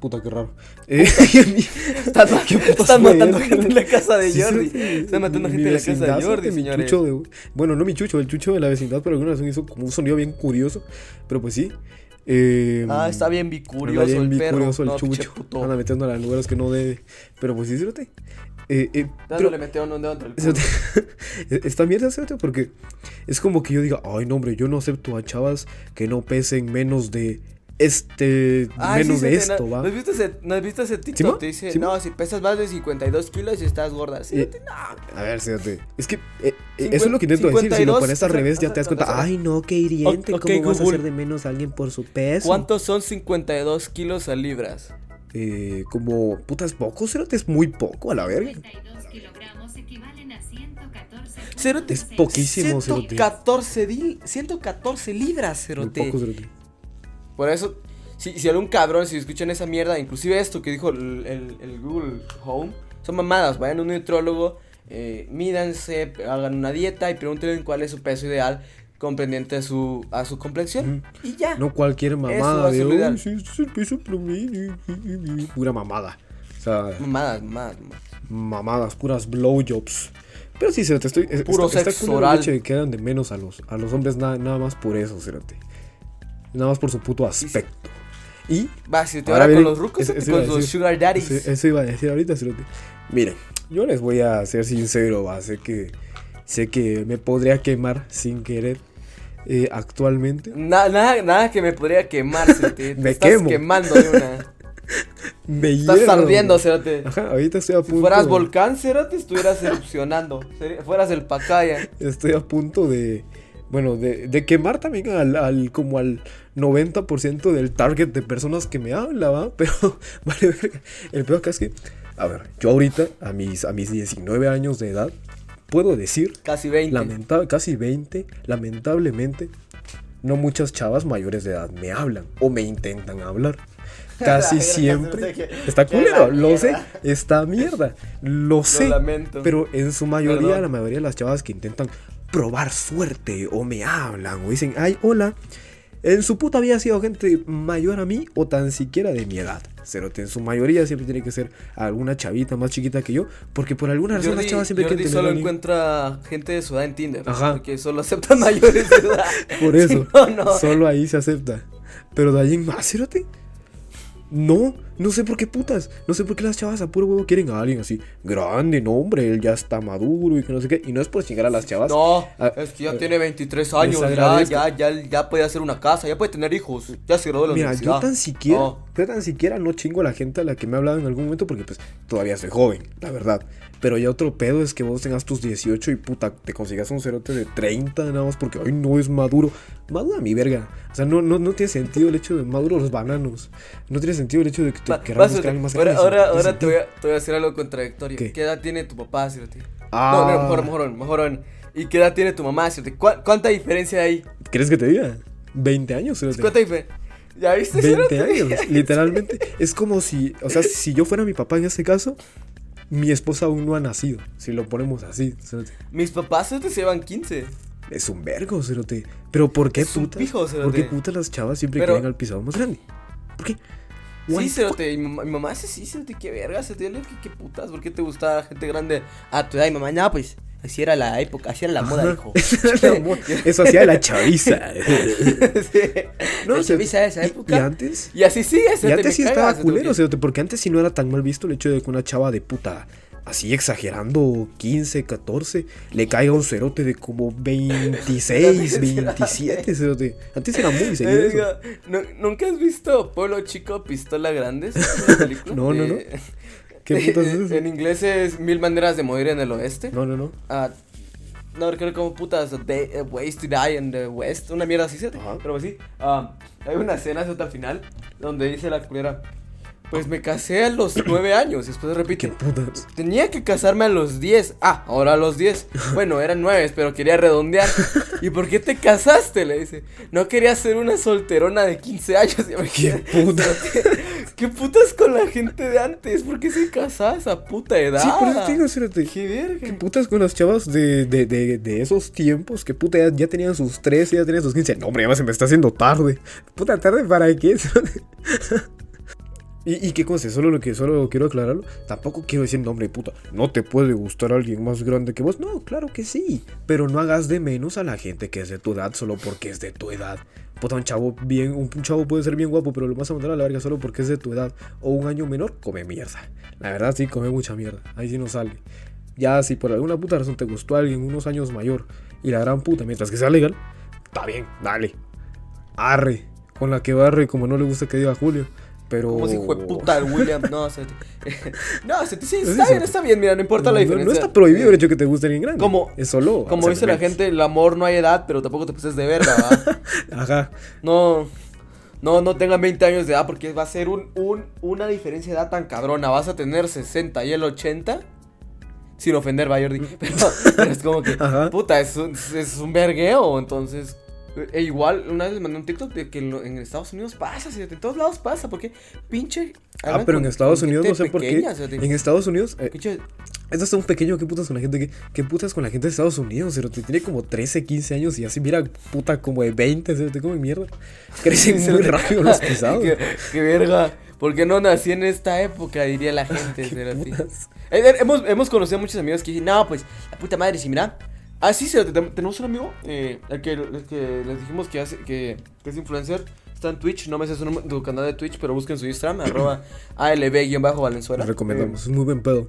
Puta, qué raro. Eh, Están, ¿Qué putas están fue matando eso? gente en la casa de Sí, Jordi. sí, Están matando mi gente en la casa de Jordi, señores. chucho de- bueno, no mi chucho, el chucho de la vecindad, por alguna razón hizo como un sonido bien curioso. Pero pues sí. Eh, Ah, está bien bicurioso bien el bien perro. curioso el no, chucho. Anda metiendo a lugares que no debe. Pero pues sí, cerote. Eh, eh, pero- Dándole metieron un dedo entre el culo. Esta mierda, cerote, porque es como que yo diga, ay, no, hombre, yo no acepto a chavas que no pesen menos de este, Ay, menos sí, de sí, esto, ¿no, va. ¿no has visto ese, ¿No has visto ese TikTok? ¿Simón? Te dice, ¿Simón? no, si pesas más de 52 kilos estás gorda. Sí, Eh, no. A ver, cerote, es que eh, eh, eso es lo que intento decir, si lo 52, pones al revés ya te das o cuenta, o ay, no, qué hiriente, ok, ¿cómo vas a Google. hacer de menos a alguien por su peso? ¿Cuántos son 52 kilos a libras? Eh, como, putas, poco, cerote, es muy poco, a la verga. 52 kilogramos equivalen a 114. Cerote, Es poquísimo, cerote. 114, di- 114 libras, Muy cerote. poco, cerote. Por eso, si, si algún cabrón, si escuchan esa mierda, inclusive esto que dijo el, el- el Google Home, son mamadas. Vayan a un nutriólogo, eh, mídanse, hagan una dieta y pregúntenle cuál es su peso ideal comprendiente a su, a su complexión. Y ya. No cualquier mamada de. "Ay, sí, este es el peso promedio", pura mamada. O sea, Mamadas, mamadas, mamadas. mamadas, puras blowjobs. Pero sí, Cerote, estoy. es- Puro está, está sexo el oral. que hagan de menos a los, a los hombres nada, nada más por eso. Nada más por su puto aspecto. Y. Va, si te ahora con los rucos, eso- con los decir. sugar daddies. Eso, eso iba a decir ahorita, Cerote. Miren, yo les voy a ser sincero, va. Sé que. Sé que me podría quemar sin querer. eh, actualmente. Na- nada, nada que me podría quemar, cerote. Te Me estás quemo. quemando de una. Me Estás ardiendo, cerote. Ajá, ahorita estoy a Si punto. fueras volcán, cerote, estuvieras erupcionando. Fueras el pacaya. Estoy a punto de. Bueno, de, de quemar también al, al- como al 90% del target de personas que me habla, ¿va? Pero, vale. El peor acá es que, a ver, yo ahorita, a mis, a mis 19 años de edad, puedo decir, Casi 20. lamentable, casi 20, lamentablemente, no muchas chavas mayores de edad me hablan o me intentan hablar. Casi siempre. Está culero, lo sé. Está mierda. Lo sé. lamento. Pero en su mayoría, Perdón. la mayoría de las chavas que intentan probar suerte o me hablan o dicen, ay, hola. En su puta vida ha sido gente mayor a mí o tan siquiera de mi edad. Cerote, en su mayoría siempre tiene que ser alguna chavita más chiquita que yo. Porque por alguna razón las chavas siempre Jordi quieren solo encuentra gente de su edad en Tinder. Ajá. Porque solo aceptan mayores de edad. Por eso, Si no, no. solo ahí se acepta. Pero de ahí en más, cerote. No, No sé por qué putas. No sé por qué las chavas a puro huevo quieren a alguien así. Grande, no, hombre. Él ya está maduro y que no sé qué. Y no es por chingar a las chavas. No, Ah, es que ya tiene 23 años, ya, ya, ya, ya puede hacer una casa, ya puede tener hijos, ya se graduó de la Mira, universidad. yo tan siquiera, No. yo tan siquiera no chingo a la gente a la que me ha hablado en algún momento porque pues todavía soy joven, la verdad. Pero ya otro pedo es que vos tengas tus 18 y puta, te consigas un cerote de 30 nada más porque, ay, no es maduro. Madura mi verga. O sea, no, no, no tiene sentido el hecho de maduro los bananos. No tiene sentido el hecho de que te queramos buscar más ahora, grande, ahora, ahora te, voy a, te voy a hacer algo contradictorio. ¿Qué? ¿Qué, edad tiene tu papá, Ciroti? Ah. No, no, mejor, mejor, mejor. ¿Y qué edad tiene tu mamá? ¿Cuál- ¿Cuánta diferencia hay? ¿Quieres que te diga? 20 años, cerote. ¿Cuánta diferencia? ¿Ya viste, 20 Cerote? años, literalmente. Es como si, o sea, si yo fuera mi papá en ese caso, mi esposa aún no ha nacido. Si lo ponemos así. cerote. Mis papás se llevan 15. Es un vergo, cerote. Pero ¿por qué cerote. ¿Por qué putas las chavas siempre Pero- quieren al pisado más grande? ¿Por qué? Sí? Cerote, y mi mamá, mi mamá sí, sí, Cerote, qué verga, Cerote, ¿qué, qué putas? ¿Por qué te gusta gente grande a tu edad? Y mamá, no, pues, así era la época, así era la moda, hijo. Eso hacía la chaviza. sí, No, la chaviza de esa época. Y antes. Y así sí, Y antes sí estaba culero, porque antes sí no era tan mal visto el hecho de que una chava de puta, así exagerando, 15, 14, le caiga un cerote de como 26, 27, cerote. Antes era muy seguido eso. ¿Nunca has visto Pueblo Chico, Pistola Grande? ¿Es una película? No, no, no. ¿Qué putas es eso? En inglés es Mil Maneras de Morir en el Oeste. No, no, no. Ah, no, creo como putas, eh, Ways to Die in the West, una mierda así. Pero pues sí, ah, hay una escena hasta al final donde dice la culera, pues me casé a los nueve años, y después ¿Qué putas? tenía que casarme a los 10, ah, ahora a los 10, bueno, eran nueve, pero quería redondear, ¿y por qué te casaste? Le dice, no quería ser una solterona de 15 años, y me ¿Qué putas? ¿Qué putas con la gente de antes? ¿Por qué se casaba a esa puta edad? Sí, por eso te digo, cerote. ¡Qué verga! ¿Qué putas con las chavas de, de, de, de esos tiempos? Que puta, ya, ya tenían sus 13, ya tenían sus 15. No, hombre, ya se me está haciendo tarde. Puta, ¿tarde para qué? ¿Y, y qué cosa? Solo lo que solo quiero aclararlo. Tampoco quiero decir, no, hombre, puta, no te puede gustar alguien más grande que vos. No, claro que sí. Pero no hagas de menos a la gente que es de tu edad solo porque es de tu edad. Puta, un chavo bien, un, un chavo puede ser bien guapo, pero lo vas a mandar a la verga solo porque es de tu edad. O un año menor, come mierda. La verdad sí, come mucha mierda. Ahí sí no sale. Ya si por alguna puta razón te gustó alguien unos años mayor y la gran puta, mientras que sea legal, está bien, dale. Arre. Con la que barre, como no le gusta que diga Julio. Pero. Como si fue puta el William. No, se No, se sí, Sí, está bien, está bien, mira, no importa la diferencia. No, está prohibido el hecho que te guste alguien grande. Como- Es solo. Como dice la gente, el amor no hay edad, pero tampoco te pases de verga, ¿va? Ajá. No. No, no tengan 20 años de edad porque va a ser un, un, una diferencia de edad tan cabrona. Vas a tener 60 y el 80. Sin ofender, va Jordi. Pero, pero es como que, Ajá. puta, es un, es un vergueo. Entonces, e igual, una vez les mandé un TikTok de que en, Estados Unidos pasa, ¿sí? en todos lados pasa. porque Pinche. Ah, pero en Estados Unidos no sé por qué. En Estados Unidos. eh, Pinche- Esto es un pequeño que putas con la gente que. ¿Qué putas con la gente de Estados Unidos? Pero te tiene como 13, 15 años y así mira puta como de 20, se te come mierda. Crecen muy rápido los pisados. qué, qué verga. ¿Por qué no nací en esta época? Diría la gente. putas. Eh, eh, hemos, hemos conocido a muchos amigos que dicen, no, pues, la puta madre, si mira. Ah, sí, sí, te- tenemos un amigo, eh, el, que, el que les dijimos que, hace, que, que es influencer. Está en Twitch, no me sé su, nom- su canal de Twitch, pero busquen su Instagram, arroba ALB-Valenzuela. Lo recomendamos, es muy buen pedo.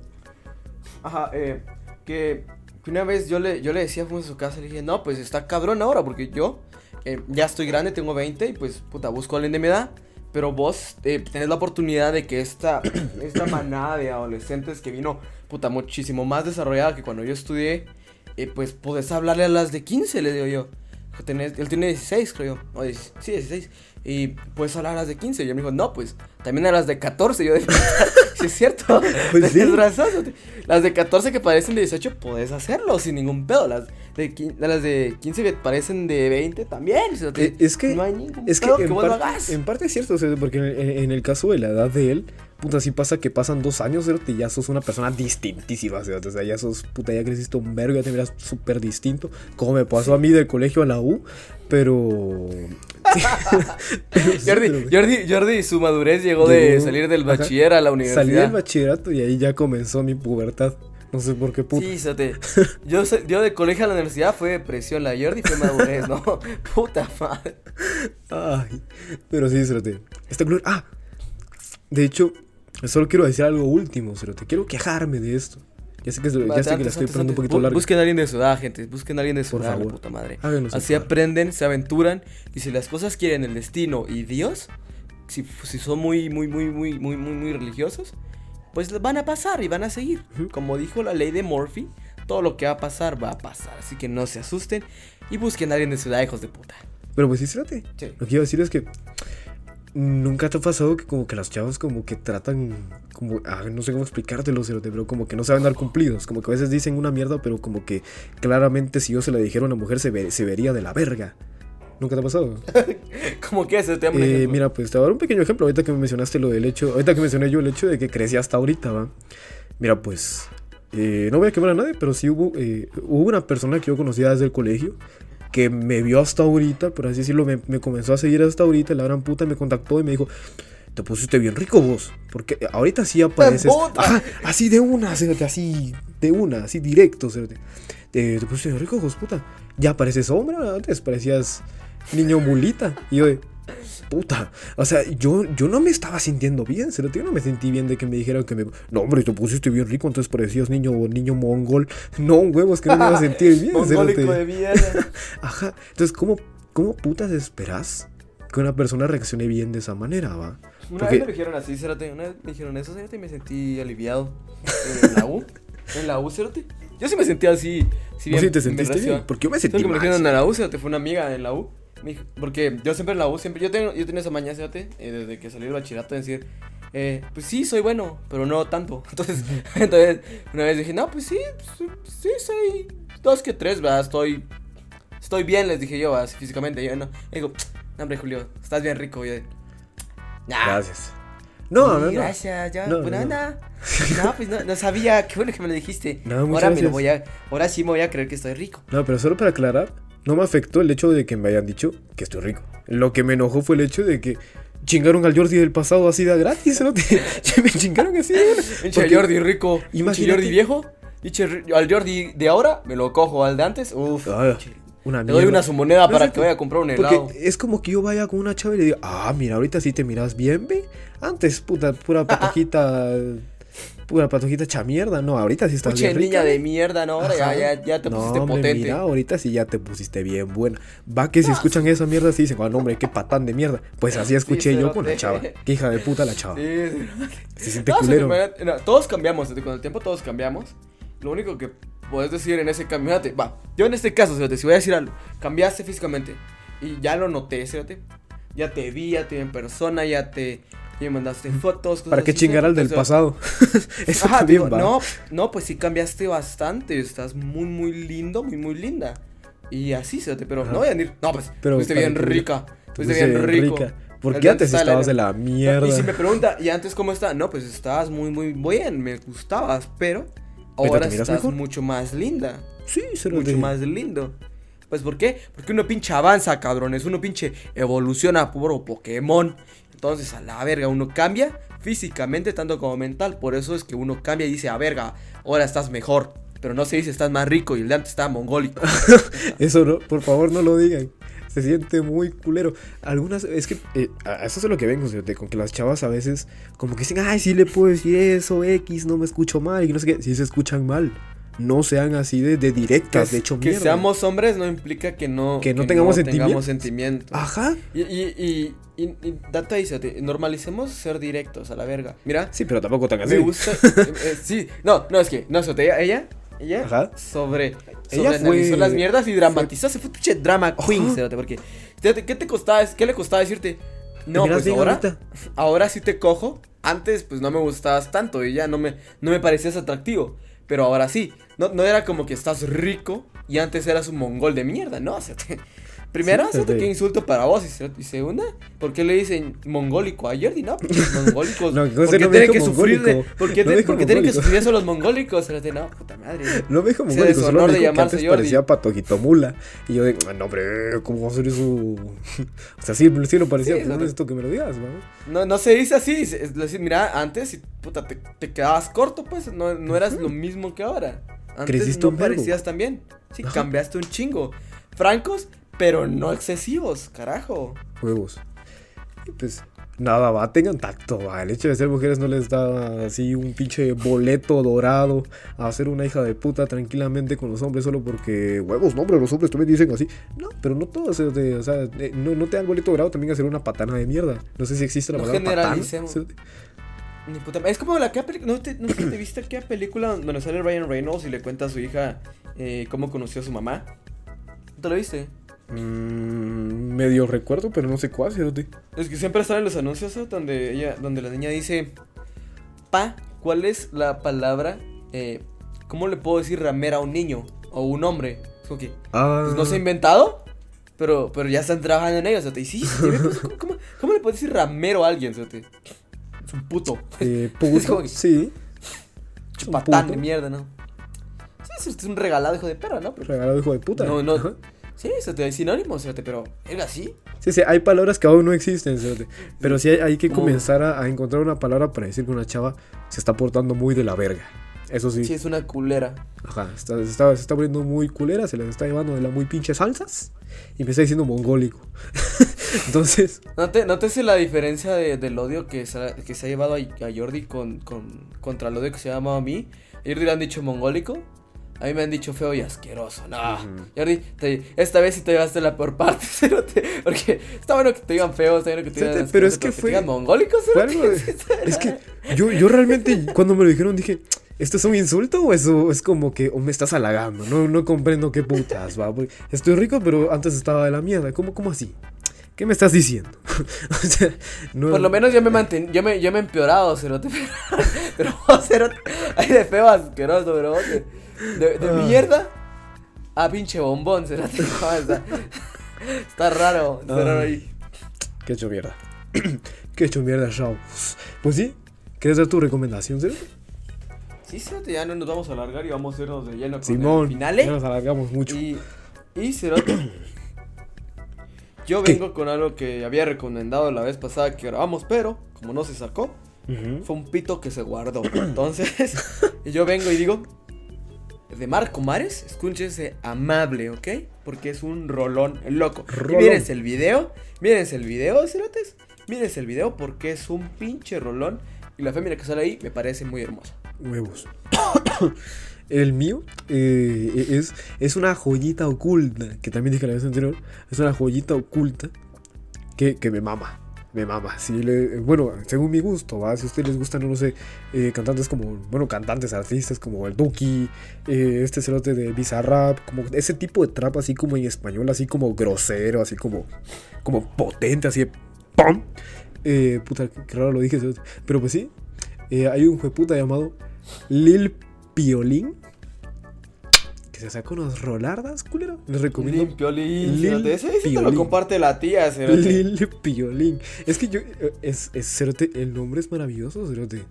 Ajá, eh, que, que una vez yo le, yo le decía, fuimos a su casa, le dije, no, pues está cabrón ahora, porque yo eh, ya estoy grande, tengo 20, y pues, puta, busco a alguien de mi edad, pero vos eh, tenés la oportunidad de que esta, esta manada de adolescentes que vino, puta, muchísimo más desarrollada que cuando yo estudié, eh, pues podés hablarle a las de 15, le digo yo. Tenés- él tiene 16, creo yo. O 10 sí, 16. Y puedes hablar a las de 15. Y yo me dijo, no, pues también a las de 14. Yo de sí, es cierto. Pues sí. Las de 14 que parecen de 18, podés hacerlo sin ningún pedo. Las de, las de 15 que parecen de 20 también. o sea, te- Eh, Es que, no hay ningún es que pedo que, en, vos lo parte, hagas. en parte es cierto, o sea, porque en- en el caso de la edad de él, puta, sí pasa que pasan dos años, cerote, y ya sos una persona distintísima, cerote, o sea, ya sos, puta, ya creciste un vergo, ya te miras súper distinto, como me pasó a mí del colegio a la U, pero... pero sí, Jordi, pero- Jordi, Jordi, su madurez llegó, de salir del ajá. bachiller a la universidad. Salí del bachillerato y ahí ya comenzó mi pubertad, no sé por qué puta. Sí. Yo, yo de colegio a la universidad fue depresión, la Jordi fue madurez, ¿no? Puta madre. Ay, pero sí. Esta glor- Ah, de hecho, solo quiero decir algo último, pero te quiero quejarme de esto. Ya sé que, ya sé que la Antes, estoy antes, poniendo un antes, poquito larga. Busquen a alguien de su edad, gente. Busquen a alguien de su Por edad, la favor. puta madre. Háganos Así aprenden, se aventuran. Y si las cosas quieren el destino y Dios, si, si son muy, muy, muy, muy, muy, muy, muy religiosos, pues van a pasar y van a seguir. Como dijo la ley de Murphy, todo lo que va a pasar va a pasar. Así que no se asusten y busquen a alguien de su edad, hijos de puta. Pero pues sí. Sí. Lo que a decir es que nunca te ha pasado que como que las chavas como que tratan como ah, no sé cómo explicártelo, pero como que no saben dar cumplidos, como que a veces dicen una mierda, pero como que claramente si yo se la dijera a una mujer se, ve- se vería de la verga. ¿Nunca te ha pasado? ¿Cómo que ese tema? Eh, mira, pues te voy a dar un pequeño ejemplo. Ahorita que me mencionaste lo del hecho, ahorita que mencioné yo el hecho de que crecí hasta ahorita, ¿va? Mira, pues eh, no voy a quemar a nadie, pero sí hubo, eh, hubo una persona que yo conocía desde el colegio que me vio hasta ahorita, por así decirlo, me, me comenzó a seguir hasta ahorita. La gran puta me contactó y me dijo. Te pusiste bien rico vos, porque ahorita sí apareces. Ajá, así de una, así de una, así directo. Te, te pusiste bien rico vos, puta. Ya pareces hombre, antes parecías niño mulita. Y yo de, puta. O sea, yo, yo no me estaba sintiendo bien, se lo yo no me sentí bien de que me dijeran que me. No, hombre, te pusiste bien rico, entonces parecías niño, niño mongol. No, huevos, que no me iba a sentir bien, Mongólico de mierda. Ajá. Entonces, ¿cómo, ¿cómo putas esperas que una persona reaccione bien de esa manera, va? Una Porque- vez me dijeron así, Cérate, una vez me dijeron eso, Cérate, y me sentí aliviado. En la U, en la U, Cérate. Yo sí me sentía así, si ¿Vos bien sí te sentiste bien? Porque yo me sentí que me mal. dijeron en la U, Cérate, fue una amiga en la U. Porque yo siempre en la U, siempre, yo tengo, yo tenía esa mañana, Cérate, eh, desde que salí del bachillerato, de decir, eh, pues sí, soy bueno, pero no tanto. Entonces, entonces una vez dije, no, pues sí, pues, sí, soy dos que tres, ¿verdad? Estoy, estoy bien, les dije yo, ¿verdad? Así físicamente. Yo no, y digo, no, hombre, Julio, estás bien rico. Yo, "Nah". Gracias. No, Sí, no, no. Gracias, ya, No, buena no. onda. No, pues no, no sabía, qué bueno que me lo dijiste. No, muchas ahora me lo voy a, ahora sí me voy a creer que estoy rico. No, pero solo para aclarar, no me afectó el hecho de que me hayan dicho que estoy rico. Lo que me enojó fue el hecho de que chingaron al Jordi del pasado así de gratis, ¿no? me chingaron así de. Pinche Porque- Jordi rico, imagínate- Jordi viejo. Al Jordi de ahora me lo cojo, al de antes, uff. Ah, una Le doy una su moneda No para que vaya a comprar un helado. Porque es como que yo vaya con una chava y le diga, ah, mira, ahorita sí te miras bien, ve. Antes, puta, pura patojita. Pura patojita hecha mierda. No, ahorita sí estás Pinche bien niña rica. de mierda, no, ya, ya, ya te no, pusiste hombre, potente. Mira, ahorita sí ya te pusiste bien buena. Va que si escuchan esa mierda, sí dicen, ah, no, hombre, qué patán de mierda. Pues así escuché yo con la chava. Qué hija de puta la chava. Sí, sí. Se siente No, culero. todos cambiamos, con el tiempo todos cambiamos. Lo único que puedes decir en ese cambio, fíjate, va, yo en este caso, fíjate, si voy a decir algo, cambiaste físicamente y ya lo noté, fíjate, ya te vi, ya te vi en persona, ya te, ya me mandaste fotos. cosas ¿Para qué así, chingar al del pasado? Eso Ajá, también digo, va. no, no, pues sí cambiaste bastante, estás muy, muy lindo, muy, muy linda. Y así, fíjate, pero Ajá. no voy a decir, no, pues, Pero fuiste bien que- rica, Te fuiste bien rico. rica. Porque antes estaba estabas de la- mierda. y si me pregunta, ¿y antes cómo está? No, pues estabas muy, muy bien, me gustabas, pero ¿Ahorita ahora estás mejor? mucho más linda, Sí, se lo mucho dije. más lindo. Pues ¿por qué? Porque uno pinche avanza, cabrones, uno pinche evoluciona puro Pokémon. Entonces, a la verga, uno cambia físicamente tanto como mental. Por eso es que uno cambia y dice, a verga, ahora estás mejor. Pero no se dice estás más rico y el de antes estaba mongólico. Eso no, por favor no lo digan. Se siente muy culero. Algunas, es que eh, eso es lo que vengo, fíjate, con que las chavas a veces como que dicen, ay, sí le puedo decir eso, X, no me escucho mal, y no sé qué, si se escuchan mal. No sean así de, de directas, de hecho que mierda. seamos hombres no implica que no, Que no tengamos sentimientos. sentimientos. Ajá. Y, y, y, y, y dato ahí, fíjate, normalicemos ser directos a la verga. Mira, Sí, pero tampoco tan así. me gusta. eh, eh, sí, no, no, es que, no, ella, ella, ella Ajá. sobre. Sobre fue- las mierdas y dramatizó. Se fue pinche drama queen, fíjate, porque. ¿qué te costaba? ¿Qué le costaba decirte? No, pues ahora. ahorita. Ahora sí te cojo. Antes, pues no me gustabas tanto y ya no me, no me parecías atractivo. Pero ahora sí. No, no era como que estás rico y antes eras un mongol de mierda, ¿no? O sea, te- primera, Sí, o sea, desde- qué insulto para vos. Y, se- segunda, ¿por qué le dicen mongólico a Jordi? No, pinches mongólicos. No, que ¿Por qué no tienen que sufrir de.? mongólico. ¿Por qué, No te- dijo por qué tienen que sufrir eso los mongólicos? No, puta madre. No me dijo mongólico, solo deshonor me de dijo que llamarse antes Jordi. parecía patojito mula. Y yo de, "Ah, no, hombre, ¿cómo va a ser eso? o sea, sí, sí lo parecía, Sí, pero no no- necesito que me lo digas, vamos. No, no se dice así. Es decir, mira, antes, puta, te, te quedabas corto, pues. No, no eras lo mismo que ahora. Antes no parecías tan bien. Sí, Ajá. cambiaste un chingo. Francos, pero no excesivos, carajo. Huevos. Y pues, Nada, va, tengan tacto, va. El hecho de ser mujeres no les da así un pinche boleto dorado a ser una hija de puta tranquilamente con los hombres solo porque huevos, no, hombre, los hombres también dicen así. No, pero no todos, o sea, eh, no, no te dan boleto dorado también a ser una patana de mierda. No sé si existe la No palabra patana. generalicemos. Ni puta. Es como la que ¿no te, no te viste aquella película donde sale Ryan Reynolds y le cuenta a su hija eh, cómo conoció a su mamá? ¿No te lo viste? Mm, medio recuerdo, pero no sé cuál. Es que siempre salen los anuncios ¿no? donde ella, donde la niña dice, pa, ¿cuál es la palabra? eh, ¿Cómo le puedo decir ramera a un niño o un hombre? Es como que, Ah, pues no se ha inventado, pero, pero ya están trabajando en ello, ¿sí? Y sí, sí, pues, ¿cómo, cómo, cómo le puedes decir ramero a alguien, ¿sí? Es un puto. eh, Es como puto, que- sí. Chupatán puto. de mierda, ¿no? Sí, es un regalado hijo de perra, ¿no? Pero- Regalado hijo de puta. No, no. Ajá. Sí, eso te sinónimos, ¿sí? pero es así. Sí, sí, hay palabras que aún no existen. Pero sí hay, hay que comenzar a, a encontrar una palabra para decir que una chava se está portando muy de la verga. Eso sí. Sí, es una culera. Ajá, está- se, está, se está poniendo muy culera, se les está llevando de la muy pinche salsas. Y me está diciendo mongólico. Entonces, Note- Nótese la diferencia de- del odio que se, ha- que se ha llevado a, a Jordi con, con- contra el odio que se ha llamado a mí. A Jordi le han dicho mongólico. A mí me han dicho feo y asqueroso. No, Ujú. Jordi, te- esta vez sí te llevaste la peor parte. cerote, Porque está bueno que te digan feo, está bueno que te digan pero asqueroso, es que te fue- digan mongólico, de- es que yo, yo realmente cuando me lo dijeron dije, ¿esto es un insulto o eso es como que o me estás halagando? No, no comprendo qué putas, va. porque Estoy rico, pero antes estaba de la mierda. ¿Cómo, cómo así? ¿Qué me estás diciendo? o sea, no, Por lo menos yo me manten, yo me, yo me he empeorado, cerote. Pero, vos, cerote, hay de feo asqueroso, pero vos de, de, mierda a pinche bombón, cerote. No, está, está raro, está raro ahí. Qué hecho mierda. Qué hecho mierda, Raúl. Pues sí, ¿quieres dar tu recomendación, cerote? Sí, cerote, ya no nos vamos a alargar y vamos a irnos de lleno con Simón, el finale. ya nos alargamos mucho. Y, y cerote, yo ¿Qué? vengo con algo que había recomendado la vez pasada que grabamos, pero como no se sacó, Ujú. fue un pito que se guardó. Entonces, yo vengo y digo, de Marco Mares, escúchese amable, ¿ok? Porque es un rolón loco. Y Rolón. mírense el video, mírense el video, cerotes. Mírense el video porque es un pinche rolón. Y la fémina que sale ahí me parece muy hermosa. Huevos. El mío eh, es, es una joyita oculta, que también dije la vez anterior, es una joyita oculta que, que me mama, me mama. Si le, bueno, según mi gusto, ¿va? si a ustedes les gustan, no lo sé, eh, cantantes como, bueno, cantantes, artistas como el Duki, eh, este cerote de Bizarrap, como ese tipo de trap así como en español, así como grosero, así como, como potente, así de ¡pum! Eh, puta, qué raro lo dije, pero pues sí, eh, hay un jueputa llamado Lil Piolín. Que se sacó unos rolardas, culero. Les recomiendo. Lil cerote. Ese ese te lo Piolín. comparte la tía, cerote. Lil Piolín. Es que yo. eh, Es, es cerote, el nombre es maravilloso, cerote.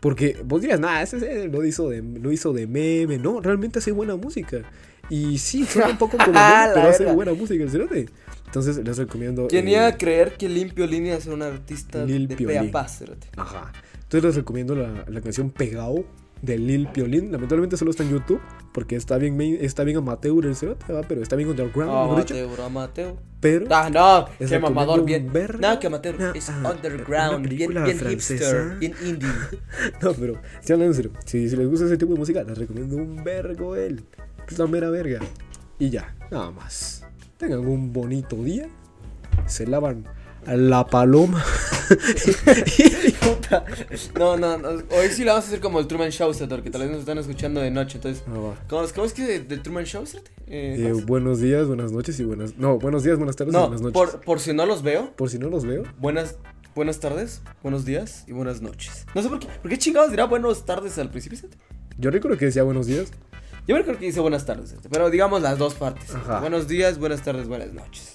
Porque vos dirás, nada, ese, ese lo, hizo de, lo hizo de meme. No, realmente hace buena música. Y sí, suena un poco como meme, pero hace buena música, el cerote. Entonces les recomiendo. ¿Quién eh, iba a creer que Limpio Línea es un artista Lil de Piolín. paz, cerote? Ajá. Entonces les recomiendo la, la canción Pegao de Lil Piolín. Lamentablemente solo está en YouTube porque está bien, está bien amateur el ¿va? pero está bien underground, Ah, mejor dicho. Mateo. Pero Ah, no, Les qué mamador, bien. un vergo. No, que amateur, Ah, es ah, underground, bien, bien hipster, bien indie. no, pero si hablan en serio, si, si les gusta ese tipo de música, les recomiendo un vergo él. Es la mera verga. Y ya, nada más. Tengan un bonito día. Se lavan la paloma. No, no, no, hoy sí la vamos a hacer como el Truman Show, Setor, que tal vez nos están escuchando de noche, entonces... Ah. ¿Cómo, es- cómo es que del Truman Show? Eh, Eh, ¿cómo buenos días, buenas noches y buenas. No, buenos días, buenas tardes es? y buenas noches. por, por si no los veo, Por si no los veo. buenas, buenas tardes, buenos días y buenas noches. No sé por qué, ¿por qué chingados dirá buenas tardes al principio? Yo recuerdo que decía buenos días. Yo me creo que dice buenas tardes, pero digamos las dos partes. Ajá. Buenos días, buenas tardes, buenas noches.